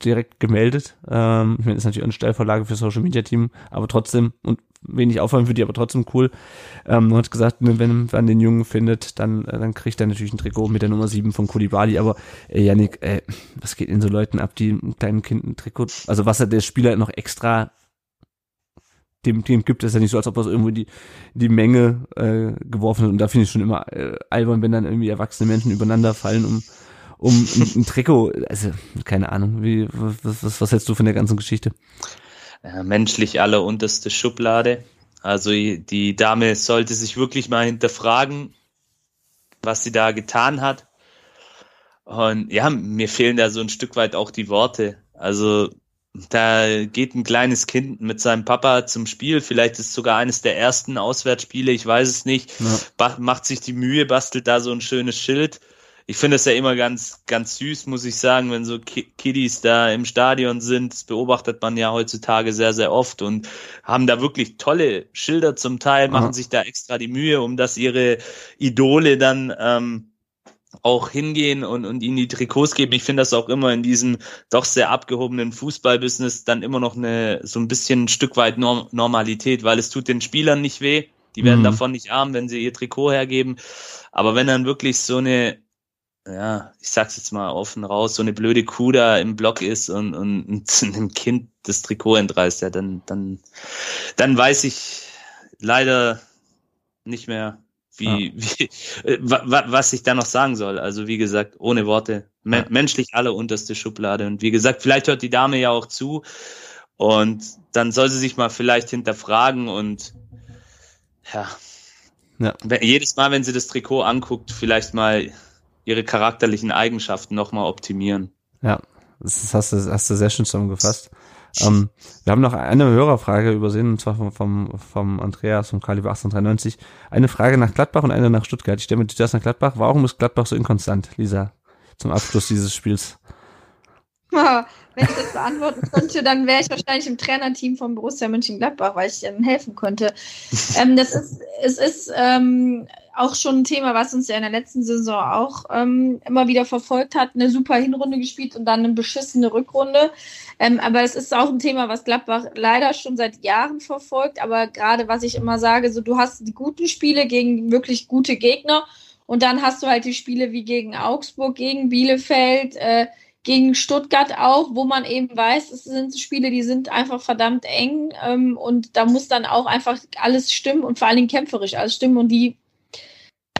direkt gemeldet. Ähm, ich meine, das ist natürlich eine Stellvorlage für Social Media Team, aber trotzdem und wenig auffallen für die, aber trotzdem cool. Ähm, man hat gesagt, ne, wenn man den Jungen findet, dann, äh, dann kriegt er natürlich ein Trikot mit der Nummer 7 von Kulibali. Aber äh, Janik, äh, was geht in so Leuten ab, die einem kleinen Kind ein Trikot, also was hat der Spieler noch extra dem Team gibt, ist ja nicht so, als ob das irgendwo die, die Menge äh, geworfen hat. Und da finde ich schon immer äh, albern, wenn dann irgendwie erwachsene Menschen übereinander fallen, um um ein, ein Trikot, also keine Ahnung, wie was, was, was hältst du von der ganzen Geschichte? äh, menschlich allerunterste Schublade. Also die Dame sollte sich wirklich mal hinterfragen, was sie da getan hat. Und ja, mir fehlen da so ein Stück weit auch die Worte. Also da geht ein kleines Kind mit seinem Papa zum Spiel. Vielleicht ist es sogar eines der ersten Auswärtsspiele, ich weiß es nicht. Ja. Macht sich die Mühe, bastelt da so ein schönes Schild ich finde es ja immer ganz, ganz süß, muss ich sagen, wenn so Kiddies da im Stadion sind. Das beobachtet man ja heutzutage sehr, sehr oft und haben da wirklich tolle Schilder zum Teil, machen Aha. sich da extra die Mühe, um dass ihre Idole dann ähm, auch hingehen und, und ihnen die Trikots geben. Ich finde das auch immer in diesem doch sehr abgehobenen Fußballbusiness dann immer noch eine so ein bisschen ein Stück weit Norm Normalität, weil es tut den Spielern nicht weh. Die werden mhm. davon nicht arm, wenn sie ihr Trikot hergeben. Aber wenn dann wirklich so eine ja, ich sag's jetzt mal offen raus, so eine blöde Kuh da im Block ist und, und, [LAUGHS] und einem Kind das Trikot entreißt, ja, dann, dann, dann weiß ich leider nicht mehr, wie, ja. [LAUGHS] wie äh, was ich da noch sagen soll. Also wie gesagt, ohne Worte, me ja. menschlich alle unterste Schublade. Und wie gesagt, vielleicht hört die Dame ja auch zu und dann soll sie sich mal vielleicht hinterfragen und ja, ja. jedes Mal, wenn sie das Trikot anguckt, vielleicht mal ihre charakterlichen Eigenschaften nochmal optimieren. Ja, das hast du, hast du sehr schön zusammengefasst. Ähm, wir haben noch eine Hörerfrage übersehen, und zwar vom, vom, vom Andreas vom Kaliber 1893. Eine Frage nach Gladbach und eine nach Stuttgart. Ich stelle mir das nach Gladbach. Warum ist Gladbach so inkonstant, Lisa, zum Abschluss dieses Spiels? [LAUGHS] Wenn ich das beantworten könnte, dann wäre ich wahrscheinlich im Trainerteam von Borussia Mönchengladbach, weil ich ihnen helfen könnte. [LAUGHS] ähm, das ist, es ist ähm, auch schon ein Thema, was uns ja in der letzten Saison auch ähm, immer wieder verfolgt hat. Eine super Hinrunde gespielt und dann eine beschissene Rückrunde. Ähm, aber es ist auch ein Thema, was Gladbach leider schon seit Jahren verfolgt. Aber gerade was ich immer sage, so du hast die guten Spiele gegen wirklich gute Gegner und dann hast du halt die Spiele wie gegen Augsburg, gegen Bielefeld, äh, gegen Stuttgart auch, wo man eben weiß, es sind Spiele, die sind einfach verdammt eng ähm, und da muss dann auch einfach alles stimmen und vor allen Dingen kämpferisch alles stimmen und die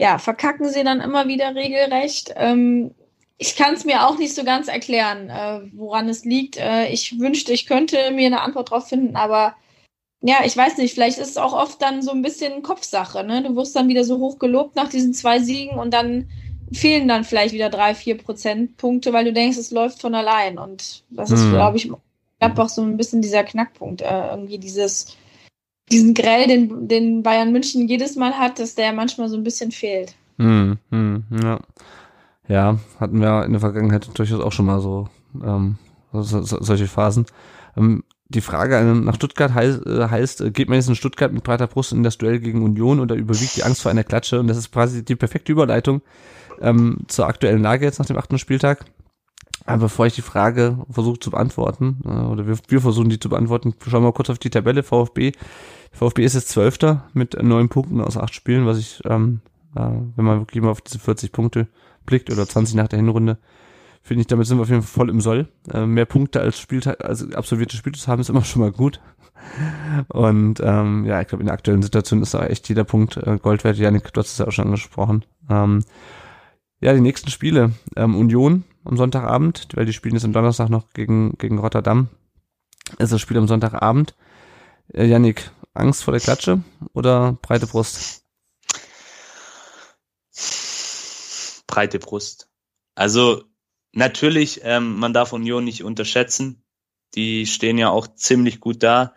ja, verkacken sie dann immer wieder regelrecht. Ähm, ich kann es mir auch nicht so ganz erklären, äh, woran es liegt. Äh, ich wünschte, ich könnte mir eine Antwort drauf finden, aber ja, ich weiß nicht, vielleicht ist es auch oft dann so ein bisschen Kopfsache. Ne? Du wirst dann wieder so hoch gelobt nach diesen zwei Siegen und dann fehlen dann vielleicht wieder drei, vier Prozentpunkte, weil du denkst, es läuft von allein. Und das ist, hm. glaube ich, einfach so ein bisschen dieser Knackpunkt. Äh, irgendwie dieses, diesen Grell, den, den Bayern München jedes Mal hat, dass der manchmal so ein bisschen fehlt. Hm, hm, ja. ja, hatten wir in der Vergangenheit durchaus auch schon mal so, ähm, so, so solche Phasen. Ähm, die Frage nach Stuttgart heißt, äh, heißt, äh, geht man jetzt in Stuttgart mit breiter Brust in das Duell gegen Union oder überwiegt die Angst vor einer Klatsche? Und das ist quasi die perfekte Überleitung ähm, zur aktuellen Lage jetzt nach dem achten Spieltag. Aber bevor ich die Frage versuche zu beantworten, äh, oder wir, wir, versuchen die zu beantworten, schauen wir mal kurz auf die Tabelle. VfB. VfB ist jetzt Zwölfter mit neun Punkten aus acht Spielen, was ich, ähm, äh, wenn man wirklich mal auf diese 40 Punkte blickt oder 20 nach der Hinrunde, finde ich, damit sind wir auf jeden Fall voll im Soll. Äh, mehr Punkte als Spieltag, als absolvierte Spiele zu haben, ist immer [LAUGHS] schon mal gut. Und ähm, ja, ich glaube, in der aktuellen Situation ist da echt jeder Punkt äh, Gold wert. Janik, du hast es ja auch schon angesprochen. Ähm, ja, die nächsten Spiele. Ähm, Union am Sonntagabend, weil die spielen jetzt am Donnerstag noch gegen, gegen Rotterdam. Das ist das Spiel am Sonntagabend. Äh, Yannick, Angst vor der Klatsche oder breite Brust? Breite Brust. Also natürlich, ähm, man darf Union nicht unterschätzen. Die stehen ja auch ziemlich gut da.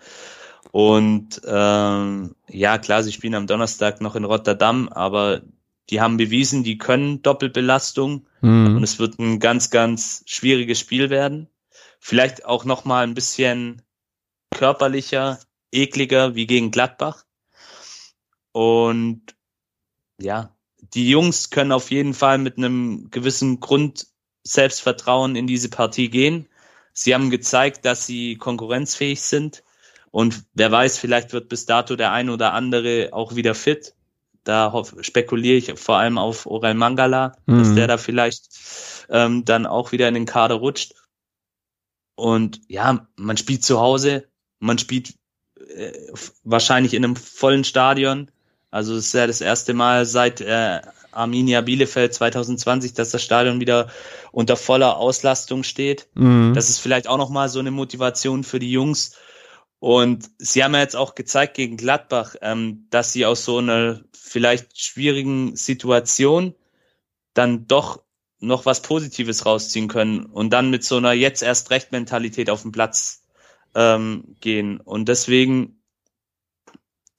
Und ähm, ja, klar, sie spielen am Donnerstag noch in Rotterdam, aber die haben bewiesen, die können Doppelbelastung mhm. und es wird ein ganz, ganz schwieriges Spiel werden. Vielleicht auch noch mal ein bisschen körperlicher, ekliger wie gegen Gladbach. Und ja, die Jungs können auf jeden Fall mit einem gewissen Grund Selbstvertrauen in diese Partie gehen. Sie haben gezeigt, dass sie konkurrenzfähig sind. Und wer weiß, vielleicht wird bis dato der ein oder andere auch wieder fit. Da spekuliere ich vor allem auf Orel Mangala, mhm. dass der da vielleicht ähm, dann auch wieder in den Kader rutscht. Und ja, man spielt zu Hause, man spielt äh, wahrscheinlich in einem vollen Stadion. Also es ist ja das erste Mal seit äh, Arminia Bielefeld 2020, dass das Stadion wieder unter voller Auslastung steht. Mhm. Das ist vielleicht auch nochmal so eine Motivation für die Jungs, und sie haben ja jetzt auch gezeigt gegen Gladbach, ähm, dass sie aus so einer vielleicht schwierigen Situation dann doch noch was Positives rausziehen können und dann mit so einer jetzt erst recht Mentalität auf den Platz ähm, gehen. Und deswegen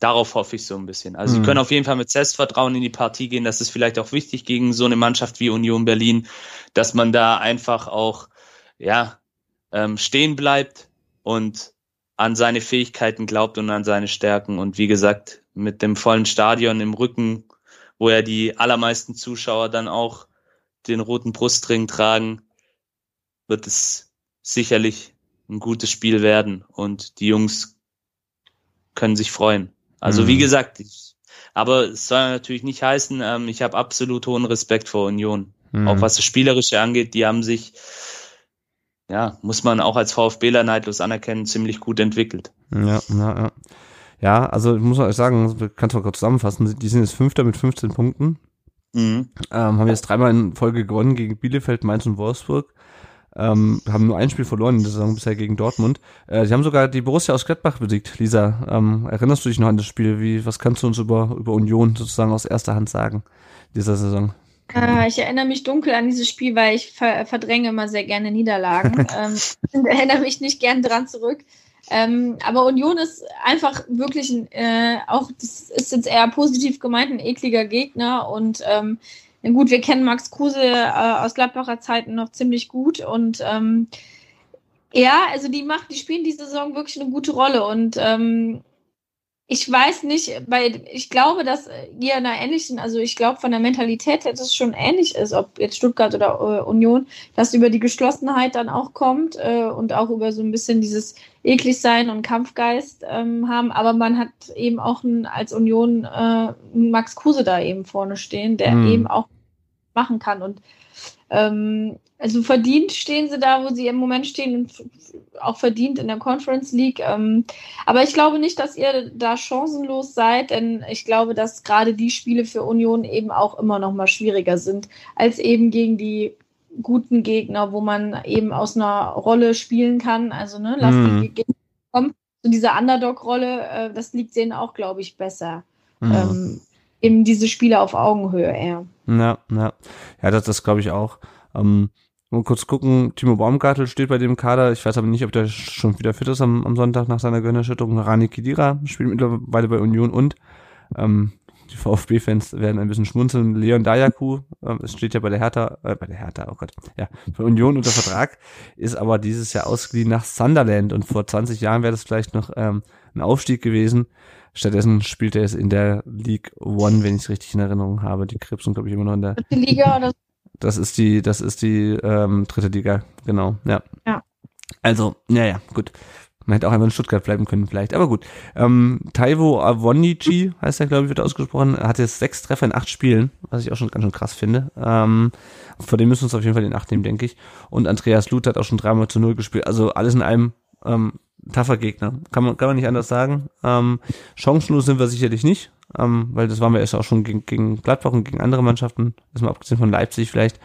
darauf hoffe ich so ein bisschen. Also mhm. sie können auf jeden Fall mit Selbstvertrauen in die Partie gehen. Das ist vielleicht auch wichtig gegen so eine Mannschaft wie Union Berlin, dass man da einfach auch ja ähm, stehen bleibt und an seine Fähigkeiten glaubt und an seine Stärken. Und wie gesagt, mit dem vollen Stadion im Rücken, wo ja die allermeisten Zuschauer dann auch den roten Brustring tragen, wird es sicherlich ein gutes Spiel werden und die Jungs können sich freuen. Also mhm. wie gesagt, ich, aber es soll natürlich nicht heißen, ähm, ich habe absolut hohen Respekt vor Union. Mhm. Auch was das Spielerische angeht, die haben sich ja, muss man auch als VfBler neidlos anerkennen, ziemlich gut entwickelt. Ja, ja, ja. Ja, also ich muss euch sagen, kannst du mal kurz zusammenfassen, die sind jetzt Fünfter mit 15 Punkten. Mhm. Ähm, haben jetzt dreimal in Folge gewonnen gegen Bielefeld, Mainz und Wolfsburg. Ähm, haben nur ein Spiel verloren in der Saison bisher gegen Dortmund. Äh, sie haben sogar die Borussia aus Gladbach besiegt. Lisa, ähm, erinnerst du dich noch an das Spiel? Wie, was kannst du uns über, über Union sozusagen aus erster Hand sagen dieser Saison? Äh, ich erinnere mich dunkel an dieses Spiel, weil ich ver verdränge immer sehr gerne Niederlagen. [LAUGHS] ähm, erinnere mich nicht gern dran zurück. Ähm, aber Union ist einfach wirklich ein, äh, auch, das ist jetzt eher positiv gemeint, ein ekliger Gegner. Und ähm, gut, wir kennen Max Kruse äh, aus Gladbacher Zeiten noch ziemlich gut. Und ähm, Ja, also die macht, die spielen diese Saison wirklich eine gute Rolle und ähm, ich weiß nicht, weil ich glaube, dass ihr in einer ähnlichen, also ich glaube von der Mentalität her, dass es schon ähnlich ist, ob jetzt Stuttgart oder äh, Union, dass über die Geschlossenheit dann auch kommt äh, und auch über so ein bisschen dieses eklig sein und Kampfgeist ähm, haben. Aber man hat eben auch ein, als Union äh, einen Max Kruse da eben vorne stehen, der Mhm. eben auch machen kann und ähm, also verdient stehen sie da, wo sie im Moment stehen und auch verdient in der Conference League. Ähm, aber ich glaube nicht, dass ihr da chancenlos seid, denn ich glaube, dass gerade die Spiele für Union eben auch immer noch mal schwieriger sind als eben gegen die guten Gegner, wo man eben aus einer Rolle spielen kann. Also ne, lass Mhm. die Gegner kommen. So diese Underdog-Rolle, äh, das liegt denen auch, glaube ich, besser. Mhm. Ähm, eben diese Spiele auf Augenhöhe eher. Ja, ja. Ja, das, das glaube ich auch. Ähm, mal kurz gucken, Timo Baumgartel steht bei dem Kader. Ich weiß aber nicht, ob der schon wieder fit ist am, am Sonntag nach seiner Gehirnerschütterung. Rani Kidira spielt mittlerweile bei Union und ähm, die VfB-Fans werden ein bisschen schmunzeln. Leon Dayaku, es steht ja bei der Hertha, äh, bei der Hertha, oh Gott, ja, bei Union unter Vertrag, ist aber dieses Jahr ausgeliehen nach Sunderland und vor 20 Jahren wäre das vielleicht noch ähm, ein Aufstieg gewesen. Stattdessen spielt er es in der League One, wenn ich es richtig in Erinnerung habe. Die Krebs sind, glaube ich, immer noch in der Dritte Liga oder das ist die, das ist die ähm, dritte Liga, genau, ja. Ja. Also, naja, gut. Man hätte auch einfach in Stuttgart bleiben können, vielleicht. Aber gut. Ähm, Taiwo Awonichi, heißt er, glaube ich, wird ausgesprochen, hat jetzt sechs Treffer in acht Spielen, was ich auch schon ganz schön krass finde. Ähm, vor dem müssen wir uns auf jeden Fall in Acht nehmen, denke ich. Und Andreas Luth hat auch schon dreimal zu null gespielt. Also alles in einem ähm, tougher Gegner. Kann man, kann man nicht anders sagen. Ähm, chancenlos sind wir sicherlich nicht, ähm, weil das waren wir erst auch schon gegen, gegen Gladbach und gegen andere Mannschaften, ist mal abgesehen von Leipzig vielleicht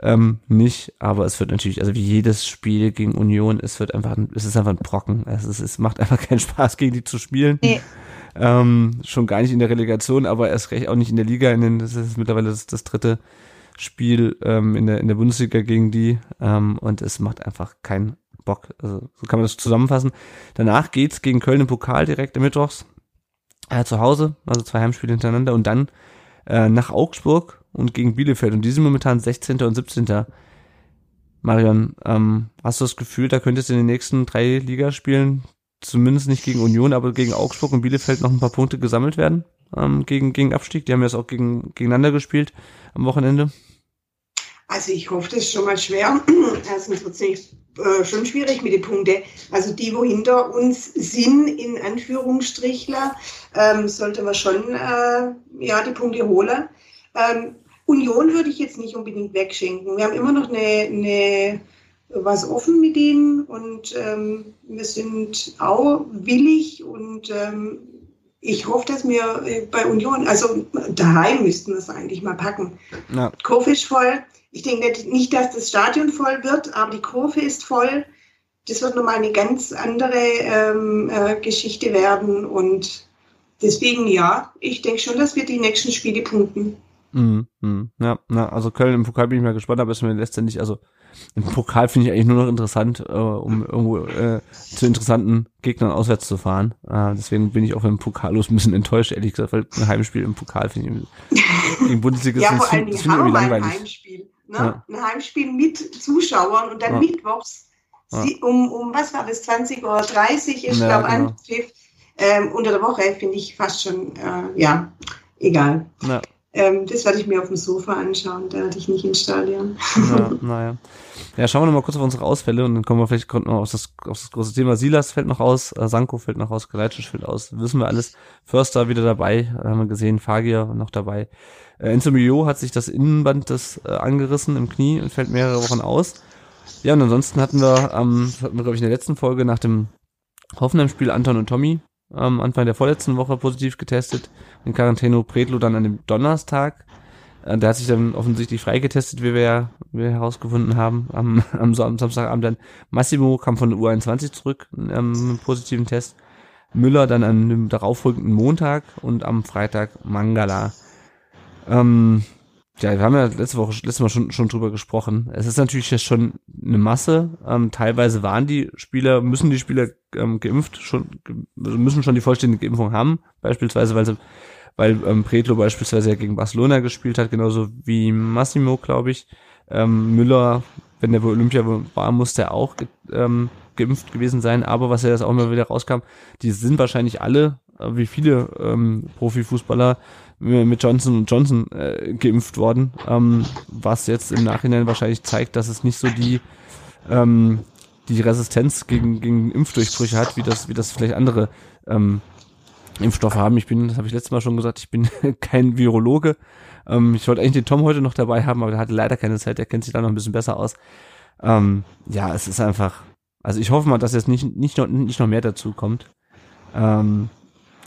ähm, nicht, aber es wird natürlich, also wie jedes Spiel gegen Union, es wird einfach, ein- es ist einfach ein Brocken. Es, ist, es macht einfach [LAUGHS] keinen Spaß, gegen die zu spielen. Nee. Ähm, schon gar nicht in der Relegation, aber erst recht auch nicht in der Liga. In den, das ist mittlerweile das, das dritte Spiel ähm, in, der, in der Bundesliga gegen die ähm, und es macht einfach keinen Bock. Also, so kann man das zusammenfassen. Danach geht's gegen Köln im Pokal direkt im Mittwochs äh, zu Hause, also zwei Heimspiele hintereinander und dann äh, nach Augsburg und gegen Bielefeld und die sind momentan 16. und 17. Marion, ähm, hast du das Gefühl, da könntest du in den nächsten drei Ligaspielen zumindest nicht gegen Union, aber gegen Augsburg und Bielefeld noch ein paar Punkte gesammelt werden ähm, gegen, gegen Abstieg? Die haben jetzt auch gegen, gegeneinander gespielt am Wochenende. Also ich hoffe, das ist schon mal schwer. [CLEARS THROAT] Erstens wird es äh, schon schwierig mit den Punkten. Also die, wo hinter uns sind, in Anführungsstrichler, ähm, sollte man schon äh, ja, die Punkte holen. Ähm, Union würde ich jetzt nicht unbedingt wegschenken. Wir haben immer noch eine, eine was offen mit ihnen und ähm, wir sind auch willig und ähm, ich hoffe, dass wir äh, bei Union, also daheim müssten wir es eigentlich mal packen. Ja. Kurve ist voll. Ich denke nicht- dass das Stadion voll wird, aber die Kurve ist voll. Das wird nochmal eine ganz andere ähm, äh, Geschichte werden. Und deswegen ja, ich denke schon, dass wir die nächsten Spiele punkten. Mhm, mhm. Ja, na, also Köln im Pokal bin ich mal gespannt, aber es mir letztendlich, also im Pokal finde ich eigentlich nur noch interessant, äh, um irgendwo äh, zu interessanten Gegnern auswärts zu fahren. Äh, deswegen bin ich auch im Pokal los ein bisschen enttäuscht, ehrlich gesagt, weil ein Heimspiel im Pokal finde ich gegen Bundesliga [LAUGHS] Ja, vor allen Dingen ich haben wir ein. Heimspiel. Ne? Ja. Ein Heimspiel mit Zuschauern und dann Ja. mittwochs sie- um, um, was war das, 20.30 Uhr ist, Ja, glaube ich, genau. Anpfiff. Ähm, unter der Woche finde ich fast schon, äh, ja, egal. Ja, Ähm, das werde ich mir auf dem Sofa anschauen, da hatte ich nicht ins Stadion. ja, [LAUGHS] naja. Ja, schauen wir noch mal kurz auf unsere Ausfälle und dann kommen wir vielleicht noch auf das, auf das große Thema. Silas fällt noch aus, äh, Sanko fällt noch aus, Geleitsch fällt aus, wissen wir alles. Förster wieder dabei, haben wir gesehen, Fagier noch dabei. Äh, Enzo Mio hat sich das Innenband des, äh, angerissen im Knie und fällt mehrere Wochen aus. Ja, und ansonsten hatten wir, ähm, das hatten wir, glaube ich, in der letzten Folge nach dem Hoffenheim-Spiel Anton und Tommy am Anfang der vorletzten Woche positiv getestet. In Quarantäne Predlo dann an dem Donnerstag. Äh, Der hat sich dann offensichtlich freigetestet, wie wir ja wir herausgefunden haben. Am, [LAUGHS] am, Sa- am Samstagabend dann Massimo kam von der U21 zurück ähm, mit positiven Test. Müller dann an dem darauffolgenden Montag und am Freitag Mangala. Ähm, ja, wir haben ja letzte Woche, letztes Mal schon, schon drüber gesprochen. Es ist natürlich jetzt schon eine Masse. Ähm, teilweise waren die Spieler, müssen die Spieler ähm, geimpft, schon, also müssen schon die vollständige Impfung haben. Beispielsweise, weil sie, weil ähm, Pretlo beispielsweise ja gegen Barcelona gespielt hat, genauso wie Massimo, glaube ich. Ähm, Müller, wenn der bei Olympia war, muss der auch ähm, geimpft gewesen sein. Aber was ja jetzt auch immer wieder rauskam, die sind wahrscheinlich alle, äh, wie viele ähm, Profifußballer, mit Johnson Johnson äh, geimpft worden, ähm, was jetzt im Nachhinein wahrscheinlich zeigt, dass es nicht so die ähm, die Resistenz gegen, gegen Impfdurchbrüche hat, wie das, wie das vielleicht andere ähm, Impfstoffe haben. Ich bin, das habe ich letztes Mal schon gesagt, ich bin [LAUGHS] kein Virologe. Ähm, ich wollte eigentlich den Tom heute noch dabei haben, aber der hatte leider keine Zeit, der kennt sich da noch ein bisschen besser aus. Ähm, ja, es ist einfach, also ich hoffe mal, dass jetzt nicht, nicht, noch, nicht noch mehr dazu kommt. Ähm,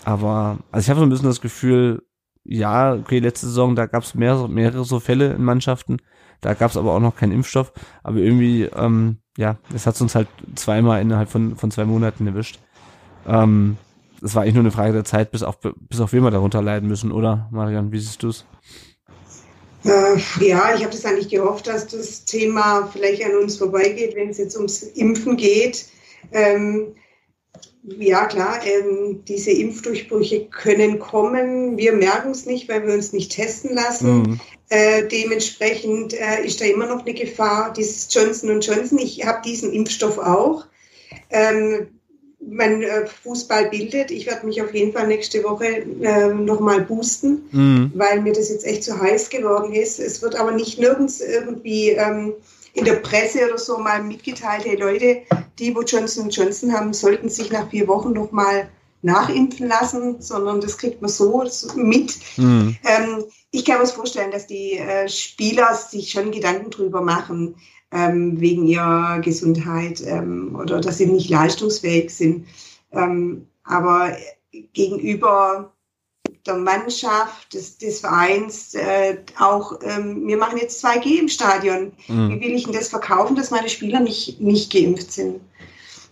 aber, also ich habe so ein bisschen das Gefühl, ja, okay, letzte Saison, da gab es mehr, mehrere so Fälle in Mannschaften. Da gab es aber auch noch keinen Impfstoff. Aber irgendwie, ähm, ja, es hat uns halt zweimal innerhalb von, von zwei Monaten erwischt. Ähm, es war eigentlich nur eine Frage der Zeit, bis auf, bis auf wen wir darunter leiden müssen, oder, Marian? Wie siehst du es? Äh, ja, ich habe das eigentlich gehofft, dass das Thema vielleicht an uns vorbeigeht, wenn es jetzt ums Impfen geht. Ähm, ja, klar, ähm, diese Impfdurchbrüche können kommen. Wir merken es nicht, weil wir uns nicht testen lassen. Mhm. Äh, dementsprechend äh, ist da immer noch eine Gefahr. Dieses Johnson Johnson, ich habe diesen Impfstoff auch. Ähm, mein äh, Fußball bildet. Ich werde mich auf jeden Fall nächste Woche äh, nochmal boosten, mhm. weil mir das jetzt echt zu heiß geworden ist. Es wird aber nicht nirgends irgendwie ähm, in der Presse oder so mal mitgeteilt, hey Leute, die, wo Johnson Johnson haben, sollten sich nach vier Wochen nochmal nachimpfen lassen, sondern das kriegt man so mit. Mhm. Ähm, ich kann mir vorstellen, dass die äh, Spieler sich schon Gedanken drüber machen, ähm, wegen ihrer Gesundheit ähm, oder dass sie nicht leistungsfähig sind. Ähm, aber gegenüber der Mannschaft, des, des Vereins, äh, auch, ähm, wir machen jetzt 2G im Stadion. Mhm. Wie will ich denn das verkaufen, dass meine Spieler nicht, nicht geimpft sind?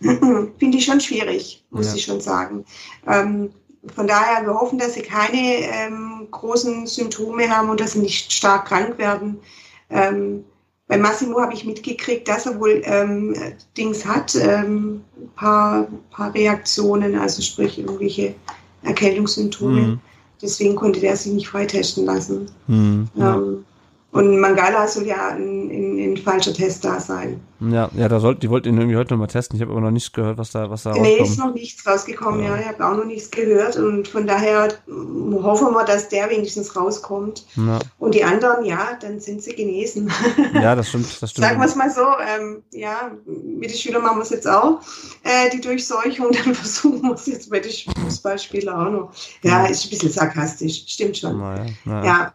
[CLEARS THROAT] Finde ich schon schwierig, muss ja. ich schon sagen. Ähm, von daher, wir hoffen, dass sie keine ähm, großen Symptome haben und dass sie nicht stark krank werden. Ähm, bei Massimo habe ich mitgekriegt, dass er wohl ähm, Dings hat, ähm, paar, paar Reaktionen, also sprich irgendwelche Erkältungssymptome. Mhm. Deswegen konnte der sich nicht freitesten lassen. Mhm, ähm, und Mangala soll ja ein, ein, ein, falscher Test da sein. Ja, ja, da sollt, die wollten ihn irgendwie heute nochmal testen. Ich habe aber noch nichts gehört, was da, was da Nee, rauskommt. ist noch nichts rausgekommen, ja. ja. Ich habe auch noch nichts gehört. Und von daher hoffen wir, dass der wenigstens rauskommt. Ja. Und die anderen, ja, dann sind sie genesen. Ja, das stimmt. Das [LAUGHS] stimmt. Sagen wir es mal so, ähm, ja, mit den Schülern machen wir es jetzt auch, äh, die Durchseuchung, [LAUGHS] dann versuchen wir es jetzt bei den Fußballspielern auch noch. Ja, ist ein bisschen sarkastisch, stimmt schon. Na ja, na ja.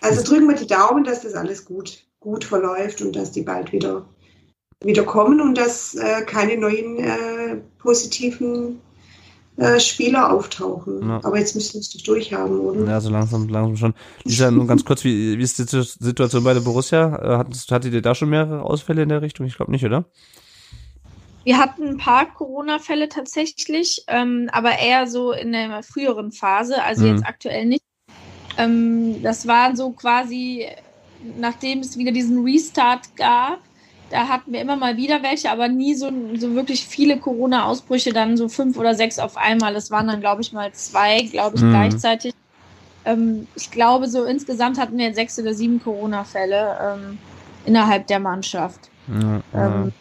Also drücken wir die Daumen, dass das alles gut, gut verläuft und dass die bald wieder, wieder kommen und dass äh, keine neuen äh, positiven äh, Spieler auftauchen. Ja. Aber jetzt müssen wir es doch durchhaben, oder? Ja, so langsam, langsam schon. Lisa, nur ganz kurz, wie, wie ist die Situation bei der Borussia? Äh, hattet, hattet ihr da schon mehrere Ausfälle in der Richtung? Ich glaube nicht, oder? Wir hatten ein paar Corona-Fälle tatsächlich, ähm, aber eher so in der früheren Phase, also mhm. jetzt aktuell nicht. Ähm, das war so quasi, nachdem es wieder diesen Restart gab, da hatten wir immer mal wieder welche, aber nie so, so wirklich viele Corona-Ausbrüche, dann so fünf oder sechs auf einmal. Es waren dann, glaube ich, mal zwei, glaube ich, mhm. gleichzeitig. Ähm, ich glaube, so insgesamt hatten wir sechs oder sieben Corona-Fälle ähm, innerhalb der Mannschaft. Ja, ähm,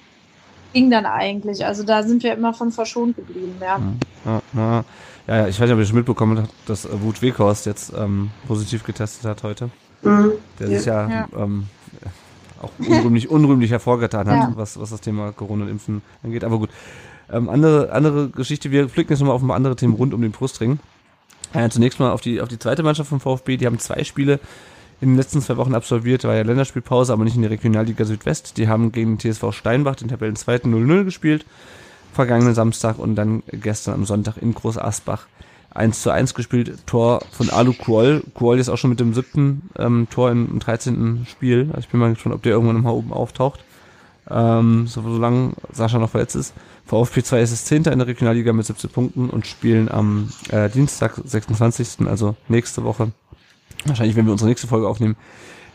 ging dann eigentlich. Also da sind wir immer von verschont geblieben, ja. ja, ja. Ja, ich weiß nicht, ob ihr schon mitbekommen habt, dass Wut Weghorst jetzt ähm, positiv getestet hat heute. Mhm. Der sich ja, ja. Ähm, auch unrühmlich, unrühmlich hervorgetan hat, ja. was, was das Thema Corona und Impfen angeht. Aber gut. Ähm, andere, andere Geschichte, wir flicken jetzt nochmal auf ein paar andere Themen rund um den Brustring. Ja, zunächst mal auf die, auf die zweite Mannschaft vom VfB. Die haben zwei Spiele in den letzten zwei Wochen absolviert. War ja Länderspielpause, aber nicht in der Regionalliga Südwest. Die haben gegen den TSV Steinbach, den Tabellenzweiten 0-0 gespielt vergangenen Samstag und dann gestern am Sonntag in Groß Asbach 1 zu 1 gespielt. Tor von Alu Kuol. Kuol ist auch schon mit dem siebten ähm, Tor im, im 13. Spiel. Also ich bin mal gespannt, ob der irgendwann mal oben auftaucht. Ähm, so, solange Sascha noch verletzt ist. VfB 2 ist es 10. in der Regionalliga mit 17 Punkten und spielen am äh, Dienstag, 26. also nächste Woche. Wahrscheinlich, wenn wir unsere nächste Folge aufnehmen,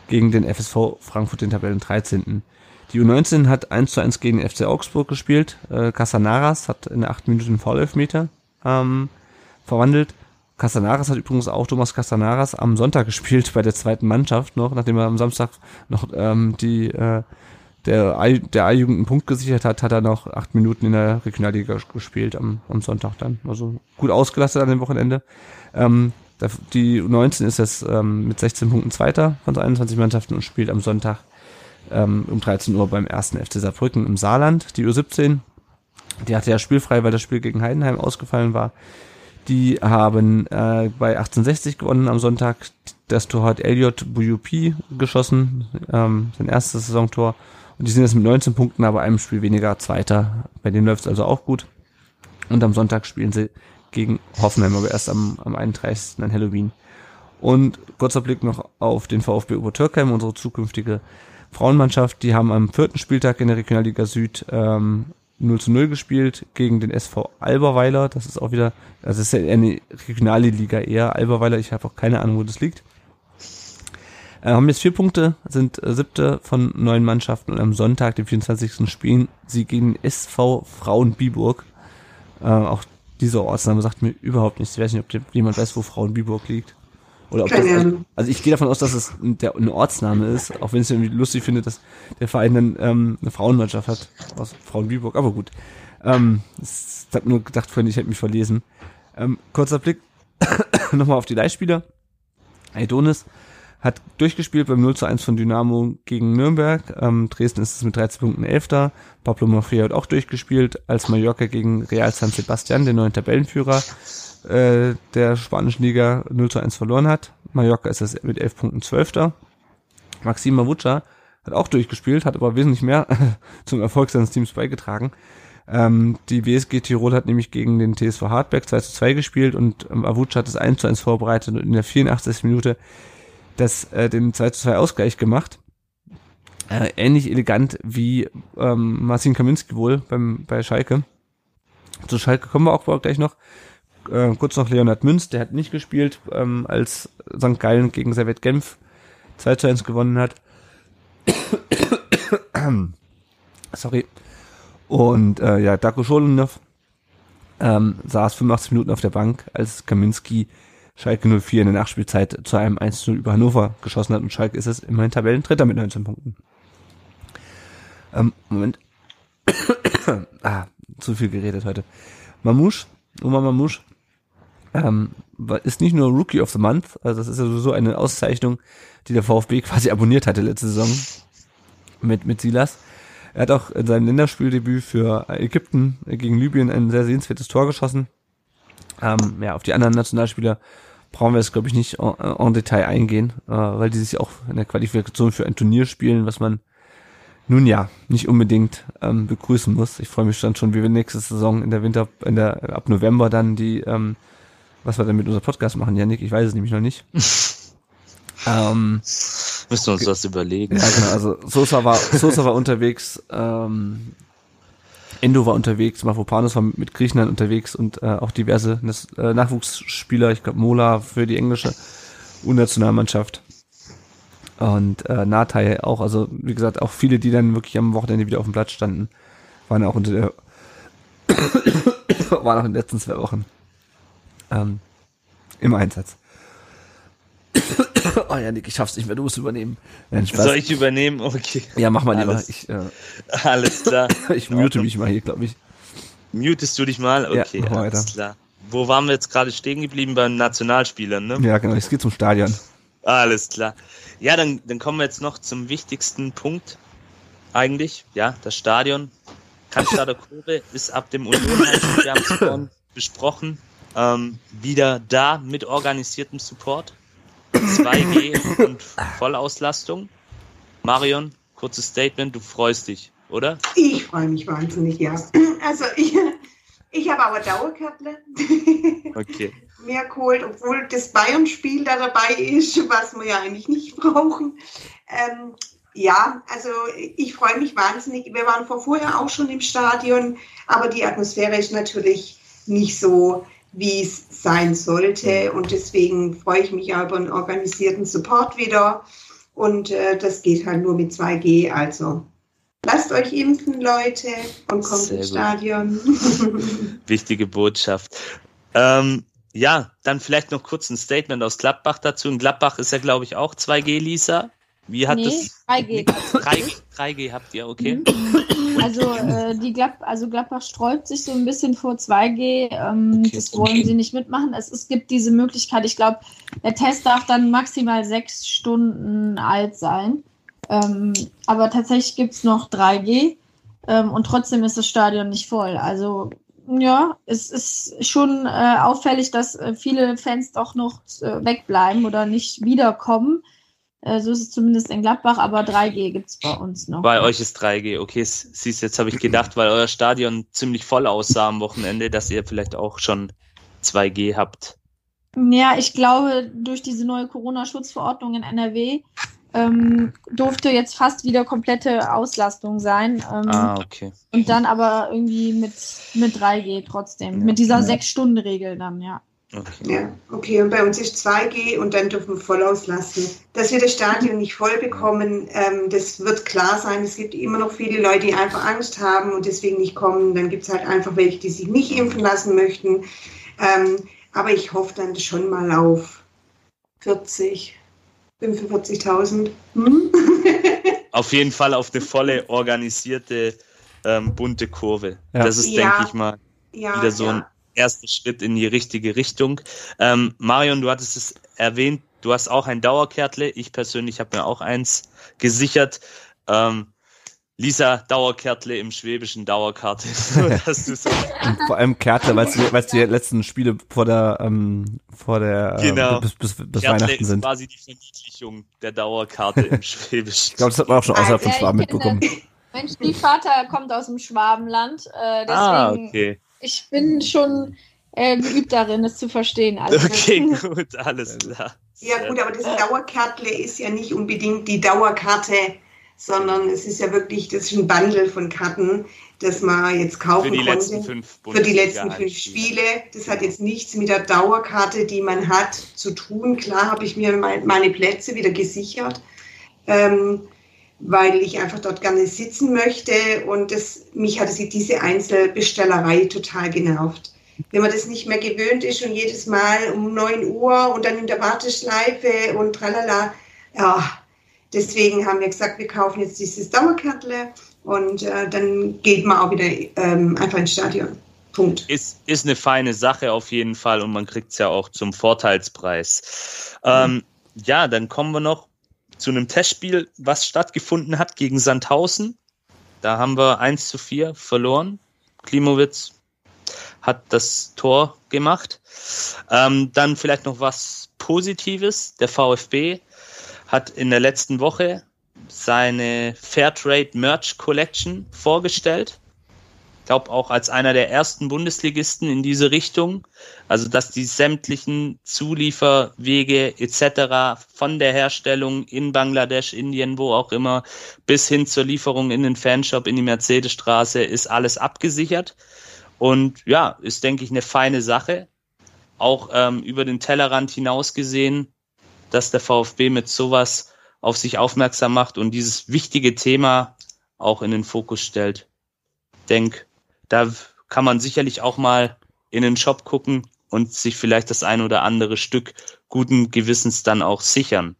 gegen den FSV Frankfurt, den Tabellen 13. Die U19 hat 1 zu 1 gegen den FC Augsburg gespielt. Äh, Casanaras hat in der 8 Minuten Foul-Elfmeter ähm, verwandelt. Castanaras hat übrigens auch Thomas Castanaras am Sonntag gespielt bei der zweiten Mannschaft noch, nachdem er am Samstag noch ähm, die äh, der A-Jugend einen Punkt gesichert hat, hat er noch acht Minuten in der Regionalliga gespielt am, am Sonntag dann. Also gut ausgelastet an dem Wochenende. Ähm, die U19 ist jetzt ähm, mit 16 Punkten Zweiter von 21 Mannschaften und spielt am Sonntag ähm, um 13 Uhr beim ersten FC Saarbrücken im Saarland. Die U17, die hatte ja spielfrei, weil das Spiel gegen Heidenheim ausgefallen war. Die haben äh, bei 1860 gewonnen am Sonntag. Das Tor hat Elliot Buyupi geschossen, ähm, sein erstes Saisontor. Und die sind jetzt mit 19 Punkten, aber einem Spiel weniger Zweiter. Bei denen läuft es also auch gut. Und am Sonntag spielen sie gegen Hoffenheim, aber erst am, am 31. an Halloween. Und kurzer Blick noch auf den VfB Obertürkheim, unsere zukünftige Frauenmannschaft. Die haben am vierten Spieltag in der Regionalliga Süd ähm, 0 zu 0 gespielt gegen den SV Alberweiler. Das ist auch wieder, das ist ja eine Regionalliga eher. Alberweiler, ich habe auch keine Ahnung, wo das liegt. Äh, haben jetzt vier Punkte, sind äh, siebte von neun Mannschaften und am Sonntag, dem 24. spielen sie gegen SV Frauen Biburg. Äh, auch dieser Ortsname sagt mir überhaupt nichts. Ich weiß nicht, ob jemand weiß, wo Frauen Biburg liegt. Oder ob das, also, also ich gehe davon aus, dass es der, ein Ortsname ist, auch wenn ich es irgendwie lustig finde, dass der Verein dann ähm, eine Frauenmannschaft hat aus Frauenbiburg, aber gut. Ähm, ich habe nur gedacht vorhin, ich hätte mich verlesen. Ähm, kurzer Blick [COUGHS] nochmal auf die Leihspieler. Aidonis hat durchgespielt beim 0 zu 1 von Dynamo gegen Nürnberg. Ähm, Dresden ist es mit 13 Punkten Elfter. Pablo Mafia hat auch durchgespielt, als Mallorca gegen Real San Sebastian, den neuen Tabellenführer, äh, der spanischen Liga 0 zu 1 verloren hat. Mallorca ist es mit 11 Punkten Zwölfter. Maxim Mavucha hat auch durchgespielt, hat aber wesentlich mehr [LAUGHS] zum Erfolg seines Teams beigetragen. Ähm, die WSG Tirol hat nämlich gegen den TSV Hartberg 2 zu 2 gespielt und ähm, hat das 1 zu 1 vorbereitet und in der 84. Minute das, äh, den 2 zu 2 Ausgleich gemacht. Äh, ähnlich elegant wie ähm, Marcin Kaminski wohl beim, bei Schalke. Zu Schalke kommen wir auch gleich noch äh, kurz noch Leonhard Münz, der hat nicht gespielt, ähm, als St. Gallen gegen Servet Genf 2 zu 1 gewonnen hat. [COUGHS] Sorry. Und äh, ja, Darko Scholenov ähm, saß 85 Minuten auf der Bank, als Kaminski Schalke 04 in der Nachspielzeit zu einem 1-0 über Hannover geschossen hat und Schalke ist es immerhin Tabellendritter mit 19 Punkten. Ähm, Moment. [COUGHS] ah, zu viel geredet heute. Mamouche, Oma Mamouche, ähm, ist nicht nur Rookie of the Month, also das ist ja sowieso eine Auszeichnung, die der VfB quasi abonniert hatte letzte Saison mit, mit Silas. Er hat auch in seinem Länderspieldebüt für Ägypten gegen Libyen ein sehr sehenswertes Tor geschossen. Ähm, ja, auf die anderen Nationalspieler brauchen wir jetzt, glaube ich, nicht en, en, Detail eingehen, äh, weil die sich auch in der Qualifikation für ein Turnier spielen, was man nun ja nicht unbedingt ähm, begrüßen muss. Ich freue mich dann schon, wie wir nächste Saison in der Winter, in der ab November dann die ähm, was wir denn mit unserem Podcast machen, Janik, ich weiß es nämlich noch nicht. [LAUGHS] ähm, Müssen wir uns das überlegen. Ja, genau, also Sosa war, Sosa war unterwegs, ähm, Endo war unterwegs, Mafropanos war mit Griechenland unterwegs und äh, auch diverse äh, Nachwuchsspieler, ich glaube Mola für die englische U-Nationalmannschaft. Und äh, Natai auch, also wie gesagt, auch viele, die dann wirklich am Wochenende wieder auf dem Platz standen, waren auch unter der [COUGHS] waren auch in den letzten zwei Wochen ähm, im Einsatz. [LAUGHS] oh ja, Nick, ich schaff's nicht mehr, du musst übernehmen. Nein, Soll ich übernehmen? Okay. Ja, mach mal lieber. Ich, äh, Alles klar. [LAUGHS] ich mute mich mal hier, glaube ich. Mutest du dich mal? Okay, ja, alles weiter. klar. Wo waren wir jetzt gerade stehen geblieben? Beim Nationalspielern, ne? Ja, genau, es geht zum Stadion. Alles klar. Ja, dann, dann kommen wir jetzt noch zum wichtigsten Punkt. Eigentlich, ja, das Stadion. Cannstatter [LAUGHS] Kurve ist ab dem Union, wir haben es [COUGHS] vorhin besprochen, ähm, wieder da mit organisiertem Support. 2G und Vollauslastung. Marion, kurzes Statement, du freust dich, oder? Ich freue mich wahnsinnig, ja. Also ich, ich habe aber Dauerkarte. Okay. Mehr geholt, obwohl das Bayern-Spiel da dabei ist, was wir ja eigentlich nicht brauchen. Ähm, ja, also ich freue mich wahnsinnig. Wir waren vor vorher auch schon im Stadion, aber die Atmosphäre ist natürlich nicht so wie es sein sollte. Und deswegen freue ich mich über einen organisierten Support wieder. Und äh, das geht halt nur mit 2G. Also lasst euch impfen, Leute, und kommt Sehr ins Stadion. [LAUGHS] Wichtige Botschaft. Ähm, ja, dann vielleicht noch kurz ein Statement aus Gladbach dazu. In Gladbach ist ja, glaube ich, auch 2G, Lisa. Wie hat Nee, das? 3G. 3G, 3G habt ihr, okay. [LAUGHS] Also, [LAUGHS] äh, die Glad also Gladbach sträubt sich so ein bisschen vor 2G. Ähm, Okay, das wollen okay. sie nicht mitmachen. Es, es gibt diese Möglichkeit, ich glaube, der Test darf dann maximal sechs Stunden alt sein. Ähm, aber tatsächlich gibt es noch 3G ähm, und trotzdem ist das Stadion nicht voll. Also ja, es ist schon äh, auffällig, dass äh, viele Fans doch noch äh, wegbleiben oder nicht wiederkommen. Äh, so ist es zumindest in Gladbach, aber 3G gibt es bei uns noch. Bei euch ist 3G, okay. Siehst jetzt habe ich gedacht, weil euer Stadion ziemlich voll aussah am Wochenende, dass ihr vielleicht auch schon 2G habt. Ja, ich glaube, durch diese neue Corona-Schutzverordnung in NRW ähm, durfte jetzt fast wieder komplette Auslastung sein. Ähm, Ah, okay. Und dann aber irgendwie mit, mit 3G trotzdem. Ja. Mit dieser Sechs-Stunden-Regel dann, ja. Okay. Ja, okay. Und bei uns ist 2G und dann dürfen wir voll auslassen. Dass wir das Stadion nicht voll bekommen, ähm, das wird klar sein. Es gibt immer noch viele Leute, die einfach Angst haben und deswegen nicht kommen. Dann gibt es halt einfach welche, die sich nicht impfen lassen möchten. Ähm, aber ich hoffe dann schon mal auf 40, 45.000. Hm? [LAUGHS] Auf jeden Fall auf eine volle, organisierte, ähm, bunte Kurve. Ja. Das ist, Ja. denke ich mal, ja, wieder so ein ja. erster Schritt in die richtige Richtung. Ähm, Marion, du hattest es erwähnt, du hast auch ein Dauerkärtle. Ich persönlich habe mir auch eins gesichert. Ähm, Lisa, Dauerkärtle im schwäbischen Dauerkarte. [LAUGHS] Vor allem Kärtler, weil es die letzten Spiele vor der, ähm, vor der, äh, Genau. bis, bis, bis Kärtle Weihnachten ist sind. quasi die Verniedlichung der Dauerkarte im [LAUGHS] Schwäbischen. Ich glaube, das hat man auch schon außerhalb von Schwaben mitbekommen. Mein Stiefvater kommt aus dem Schwabenland, äh, deswegen, ah, okay. Ich bin schon äh, geübt darin, es zu verstehen. Also, Okay, gut, alles klar. Ja Sehr gut, aber das Dauerkärtle ist ja nicht unbedingt die Dauerkarte, sondern es ist ja wirklich, das ist ein Bundle von Karten, das man jetzt kaufen Für die konnte. letzten fünf für die letzten fünf. Spiele. Das hat jetzt nichts mit der Dauerkarte, die man hat, zu tun. Klar habe ich mir mein, meine Plätze wieder gesichert, ähm, weil ich einfach dort gerne sitzen möchte. Und das, mich hat es- diese Einzelbestellerei total genervt. Wenn man das nicht mehr gewöhnt ist und jedes Mal um 9 Uhr und dann in der Warteschleife und tralala, ja, deswegen haben wir gesagt, wir kaufen jetzt dieses Dauerkärtle und äh, dann geht man auch wieder ähm, einfach ins Stadion. Punkt. Ist, ist eine feine Sache auf jeden Fall und man kriegt es ja auch zum Vorteilspreis. Ähm, ja, dann kommen wir noch zu einem Testspiel, was stattgefunden hat gegen Sandhausen. Da haben wir 1 zu 4 verloren. Klimowitz hat das Tor gemacht. Ähm, dann vielleicht noch was Positives. Der VfB hat in der letzten Woche seine Fairtrade Merch Collection vorgestellt. Glaube auch als einer der ersten Bundesligisten in diese Richtung. Also dass die sämtlichen Zulieferwege etc. von der Herstellung in Bangladesch, Indien, wo auch immer, bis hin zur Lieferung in den Fanshop, in die Mercedesstraße, ist alles abgesichert. Und ja, ist, denke ich, eine feine Sache. Auch ähm, über den Tellerrand hinaus gesehen, dass der VfB mit sowas auf sich aufmerksam macht und dieses wichtige Thema auch in den Fokus stellt. Denk, da kann man sicherlich auch mal in den Shop gucken und sich vielleicht das ein oder andere Stück guten Gewissens dann auch sichern.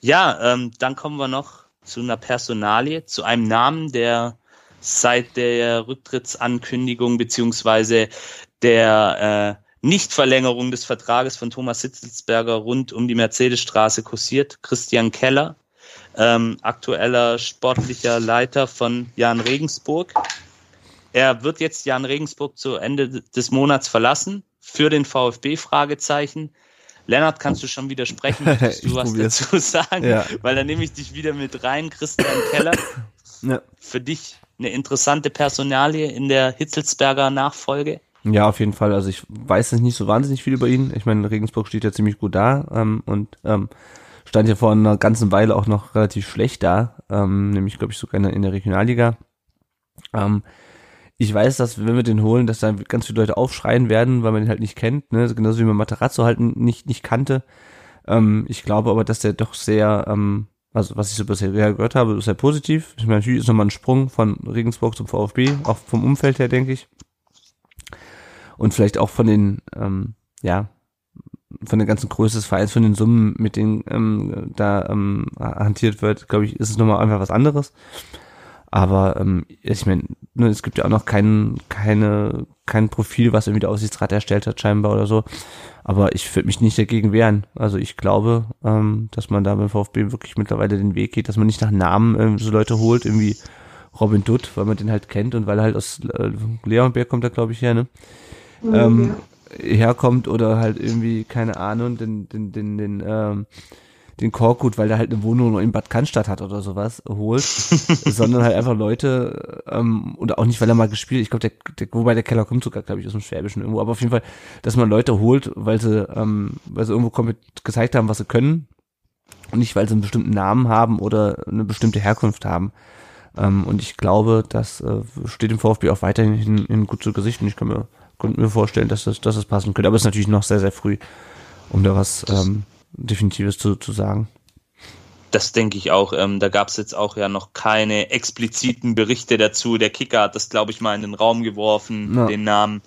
Ja, ähm, dann kommen wir noch zu einer Personalie, zu einem Namen, der seit der Rücktrittsankündigung beziehungsweise der äh, Nichtverlängerung des Vertrages von Thomas Hitzelsberger rund um die Mercedesstraße kursiert. Christian Keller, ähm, aktueller sportlicher Leiter von Jan Regensburg. Er wird jetzt Jan Regensburg zu Ende des Monats verlassen. Für den VfB Fragezeichen. Lennart, kannst du schon widersprechen? [LAUGHS] Möchtest du was probier's. dazu sagen? Ja. Weil dann nehme ich dich wieder mit rein, Christian Keller. Ja. Für dich eine interessante Personalie in der Hitzelsberger Nachfolge. Ja, auf jeden Fall. Also ich weiß jetzt nicht so wahnsinnig viel über ihn. Ich meine, Regensburg steht ja ziemlich gut da ähm, und ähm, stand ja vor einer ganzen Weile auch noch relativ schlecht da, ähm, nämlich glaube ich sogar in der, in der Regionalliga. Ähm, ich weiß, dass wenn wir den holen, dass da ganz viele Leute aufschreien werden, weil man ihn halt nicht kennt, ne? genauso wie man Materazzo halt nicht nicht kannte. Ähm, ich glaube aber, dass der doch sehr, ähm, also was ich so bisher gehört habe, ist sehr positiv. Ich meine, natürlich ist nochmal ein Sprung von Regensburg zum VfB, auch vom Umfeld her, denke ich und vielleicht auch von den ähm, ja, von der ganzen Größe des Vereins, von den Summen, mit denen ähm, da ähm, hantiert wird, glaube ich, ist es nochmal einfach was anderes. Aber ähm, ich meine, ne, es gibt ja auch noch kein, keine, kein Profil, was irgendwie der Aussichtsrat erstellt hat, scheinbar oder so. Aber ich würde mich nicht dagegen wehren. Also ich glaube, ähm, dass man da beim VfB wirklich mittlerweile den Weg geht, dass man nicht nach Namen ähm, so Leute holt, irgendwie Robin Dutt, weil man den halt kennt und weil er halt aus äh, Leonberg kommt da, glaube ich, her, ne? Mhm, ähm, ja. herkommt oder halt irgendwie, keine Ahnung, den, den, den, den, ähm, den Korkut, weil der halt eine Wohnung in Bad Cannstatt hat oder sowas, holt, [LAUGHS] sondern halt einfach Leute, ähm, und auch nicht, weil er mal gespielt, ich glaube, der, der, wobei der Keller kommt sogar, glaube ich, aus dem Schwäbischen irgendwo, aber auf jeden Fall, dass man Leute holt, weil sie, ähm, weil sie irgendwo komplett gezeigt haben, was sie können und nicht, weil sie einen bestimmten Namen haben oder eine bestimmte Herkunft haben. Ähm, und ich glaube, das äh, steht im VfB auch weiterhin in, in gut zu Gesicht und ich kann mir, könnte mir vorstellen, dass das, dass das passen könnte, aber es ist natürlich noch sehr, sehr früh, um da was, ähm, Definitives zu, zu sagen. Das denke ich auch. Ähm, da gab es jetzt auch ja noch keine expliziten Berichte dazu. Der Kicker hat das, glaube ich, mal in den Raum geworfen, ja. den Namen.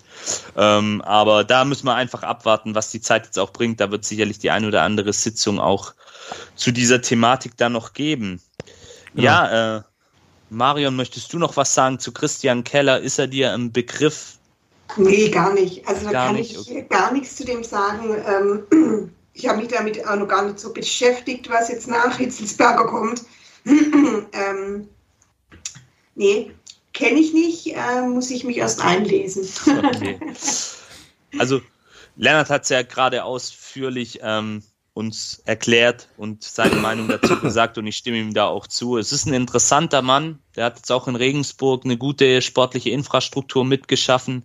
Ähm, aber da müssen wir einfach abwarten, was die Zeit jetzt auch bringt. Da wird sicherlich die ein oder andere Sitzung auch zu dieser Thematik dann noch geben. Ja, ja äh, Marion, möchtest du noch was sagen zu Christian Keller? Ist er dir ein Begriff? Nee, gar nicht. Also da gar kann nicht. ich okay. gar nichts zu dem sagen. Ähm, [CLEARS THROAT] ich habe mich damit auch noch gar nicht so beschäftigt, was jetzt nach Hitzelsberger kommt. [CLEARS THROAT] ähm, nee, kenne ich nicht, äh, muss ich mich erst einlesen. okay. Also, Lennart hat es ja gerade ausführlich ähm, uns erklärt und seine Meinung dazu [CLEARS THROAT] gesagt und ich stimme ihm da auch zu. Es ist ein interessanter Mann, der hat jetzt auch in Regensburg eine gute sportliche Infrastruktur mitgeschaffen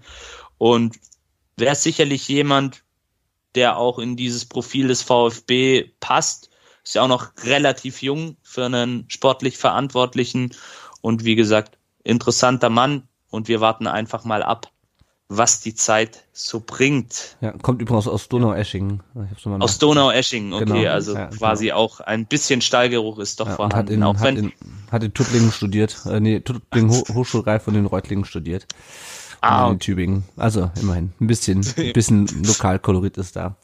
und wäre sicherlich jemand, der auch in dieses Profil des VfB passt. Ist ja auch noch relativ jung für einen sportlich Verantwortlichen und wie gesagt, interessanter Mann und wir warten einfach mal ab, was die Zeit so bringt. Ja, kommt übrigens aus Donau-Eschingen. Aus Donau-Eschingen, okay, genau. also ja, quasi genau. auch ein bisschen Stallgeruch ist doch ja, vorhanden. Hat in, auch hat, in, hat in Tuttlingen studiert, äh, nee, Tuttlingen Ho Hochschulreif und in Reutlingen studiert. Ah, in Tübingen. Also immerhin ein bisschen, [LAUGHS] ein bisschen Lokalkolorit ist da.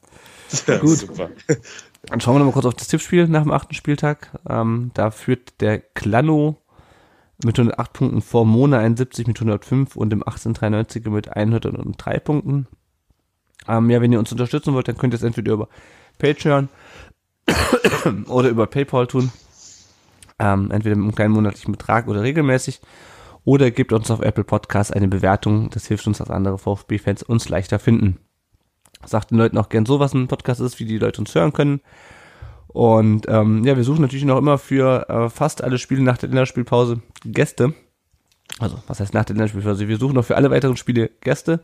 Ja, Gut. Super. Dann schauen wir noch mal kurz auf das Tippspiel nach dem achten Spieltag. Ähm, da führt der Klano mit 108 Punkten vor Mona 71 mit 105 und dem 1893 mit 103 Punkten. Ähm, ja, wenn ihr uns unterstützen wollt, dann könnt ihr es entweder über Patreon [COUGHS] oder über PayPal tun. Ähm, entweder mit einem kleinen monatlichen Betrag oder regelmäßig oder gebt uns auf Apple Podcasts eine Bewertung. Das hilft uns, dass andere VfB-Fans uns leichter finden. Sagt den Leuten auch gern so, was ein Podcast ist, wie die Leute uns hören können. Und ähm, ja, wir suchen natürlich noch immer für äh, fast alle Spiele nach der Länderspielpause Gäste. Also, was heißt nach der Länderspielpause? Wir suchen noch für alle weiteren Spiele Gäste.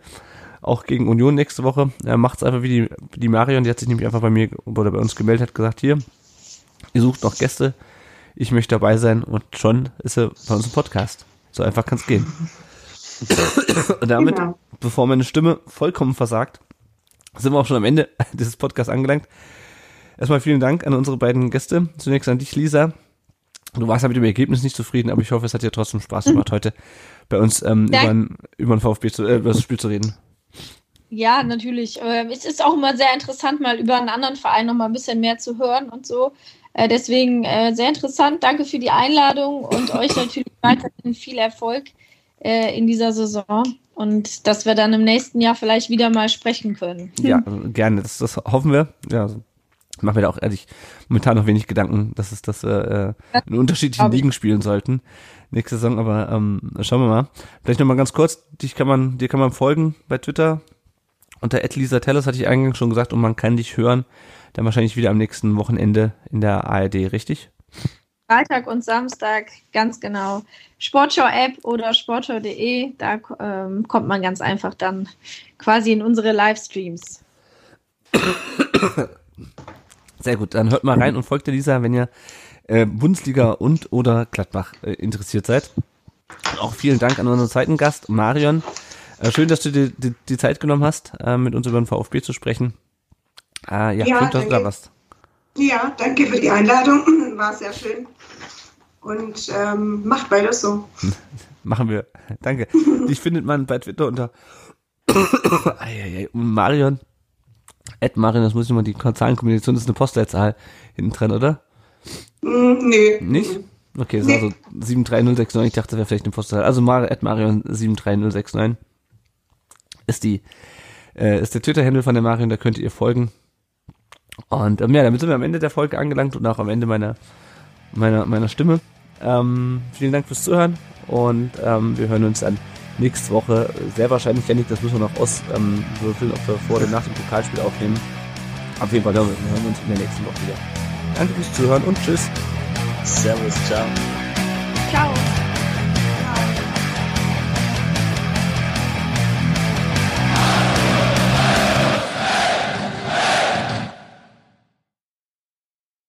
Auch gegen Union nächste Woche. Macht es einfach wie die, die Marion, die hat sich nämlich einfach bei mir oder bei uns gemeldet, hat gesagt, hier, ihr sucht noch Gäste, ich möchte dabei sein und schon ist er bei uns im Podcast. So einfach kann es gehen. [LAUGHS] Und damit, genau. bevor meine Stimme vollkommen versagt, sind wir auch schon am Ende [LAUGHS] dieses Podcasts angelangt. Erstmal vielen Dank an unsere beiden Gäste. Zunächst an dich, Lisa. Du warst ja mit dem Ergebnis nicht zufrieden, aber ich hoffe, es hat dir trotzdem Spaß gemacht, heute bei uns ähm, über, ein, über ein VfB zu, äh, über das Spiel zu reden. Ja, natürlich. Ähm, es ist auch immer sehr interessant, mal über einen anderen Verein noch mal ein bisschen mehr zu hören und so. Äh, deswegen äh, sehr interessant. Danke für die Einladung und [LAUGHS] euch natürlich weiterhin viel Erfolg äh, in dieser Saison und dass wir dann im nächsten Jahr vielleicht wieder mal sprechen können. Ja, gerne. Das, das hoffen wir. Ja, also, machen wir da auch ehrlich momentan noch wenig Gedanken, dass es das äh, in unterschiedlichen Ligen spielen sollten nächste Saison. Aber ähm, schauen wir mal. Vielleicht noch mal ganz kurz. Dich kann man, dir kann man folgen bei Twitter unter Lisa Tellers hatte ich eingangs schon gesagt und man kann dich hören dann wahrscheinlich wieder am nächsten Wochenende in der ARD, richtig? Freitag und Samstag, ganz genau. Sportschau-App oder sportschau.de, da ähm, kommt man ganz einfach dann quasi in unsere Livestreams. Sehr gut, dann hört mal rein und folgt der Lisa, wenn ihr äh, Bundesliga und oder Gladbach äh, interessiert seid. Auch vielen Dank an unseren zweiten Gast, Marion. Äh, schön, dass du dir die, die, Zeit genommen hast, äh, mit uns über den VfB zu sprechen. Ah, ja, ja schön, da warst. Ja, danke für die Einladung. [LAUGHS] War sehr schön. Und ähm, macht weiter so. [LAUGHS] Machen wir. Danke. [LAUGHS] Dich findet man bei Twitter unter [COUGHS] Marion Ed Marion, das muss ich mal die Zahlenkombination, das ist eine Postleitzahl hinten dran, oder? Mm, nö. Nicht? Okay, das ist also 73069. Ich dachte, das wäre vielleicht eine Postleitzahl. Also Mar Ed Marion 73069 ist die, äh, ist der Twitter-Handle von der Marion, da könnt ihr folgen. Und ähm, ja, damit sind wir am Ende der Folge angelangt und auch am Ende meiner, meiner, meiner Stimme. Ähm, vielen Dank fürs Zuhören und ähm, wir hören uns dann nächste Woche. Sehr wahrscheinlich, Janik, das müssen wir noch auswürfeln, ähm, ob wir vor oder nach dem Pokalspiel aufnehmen. Auf jeden Fall hören wir, uns in der nächsten Woche wieder. Danke fürs Zuhören und tschüss. Servus, ciao. Ciao.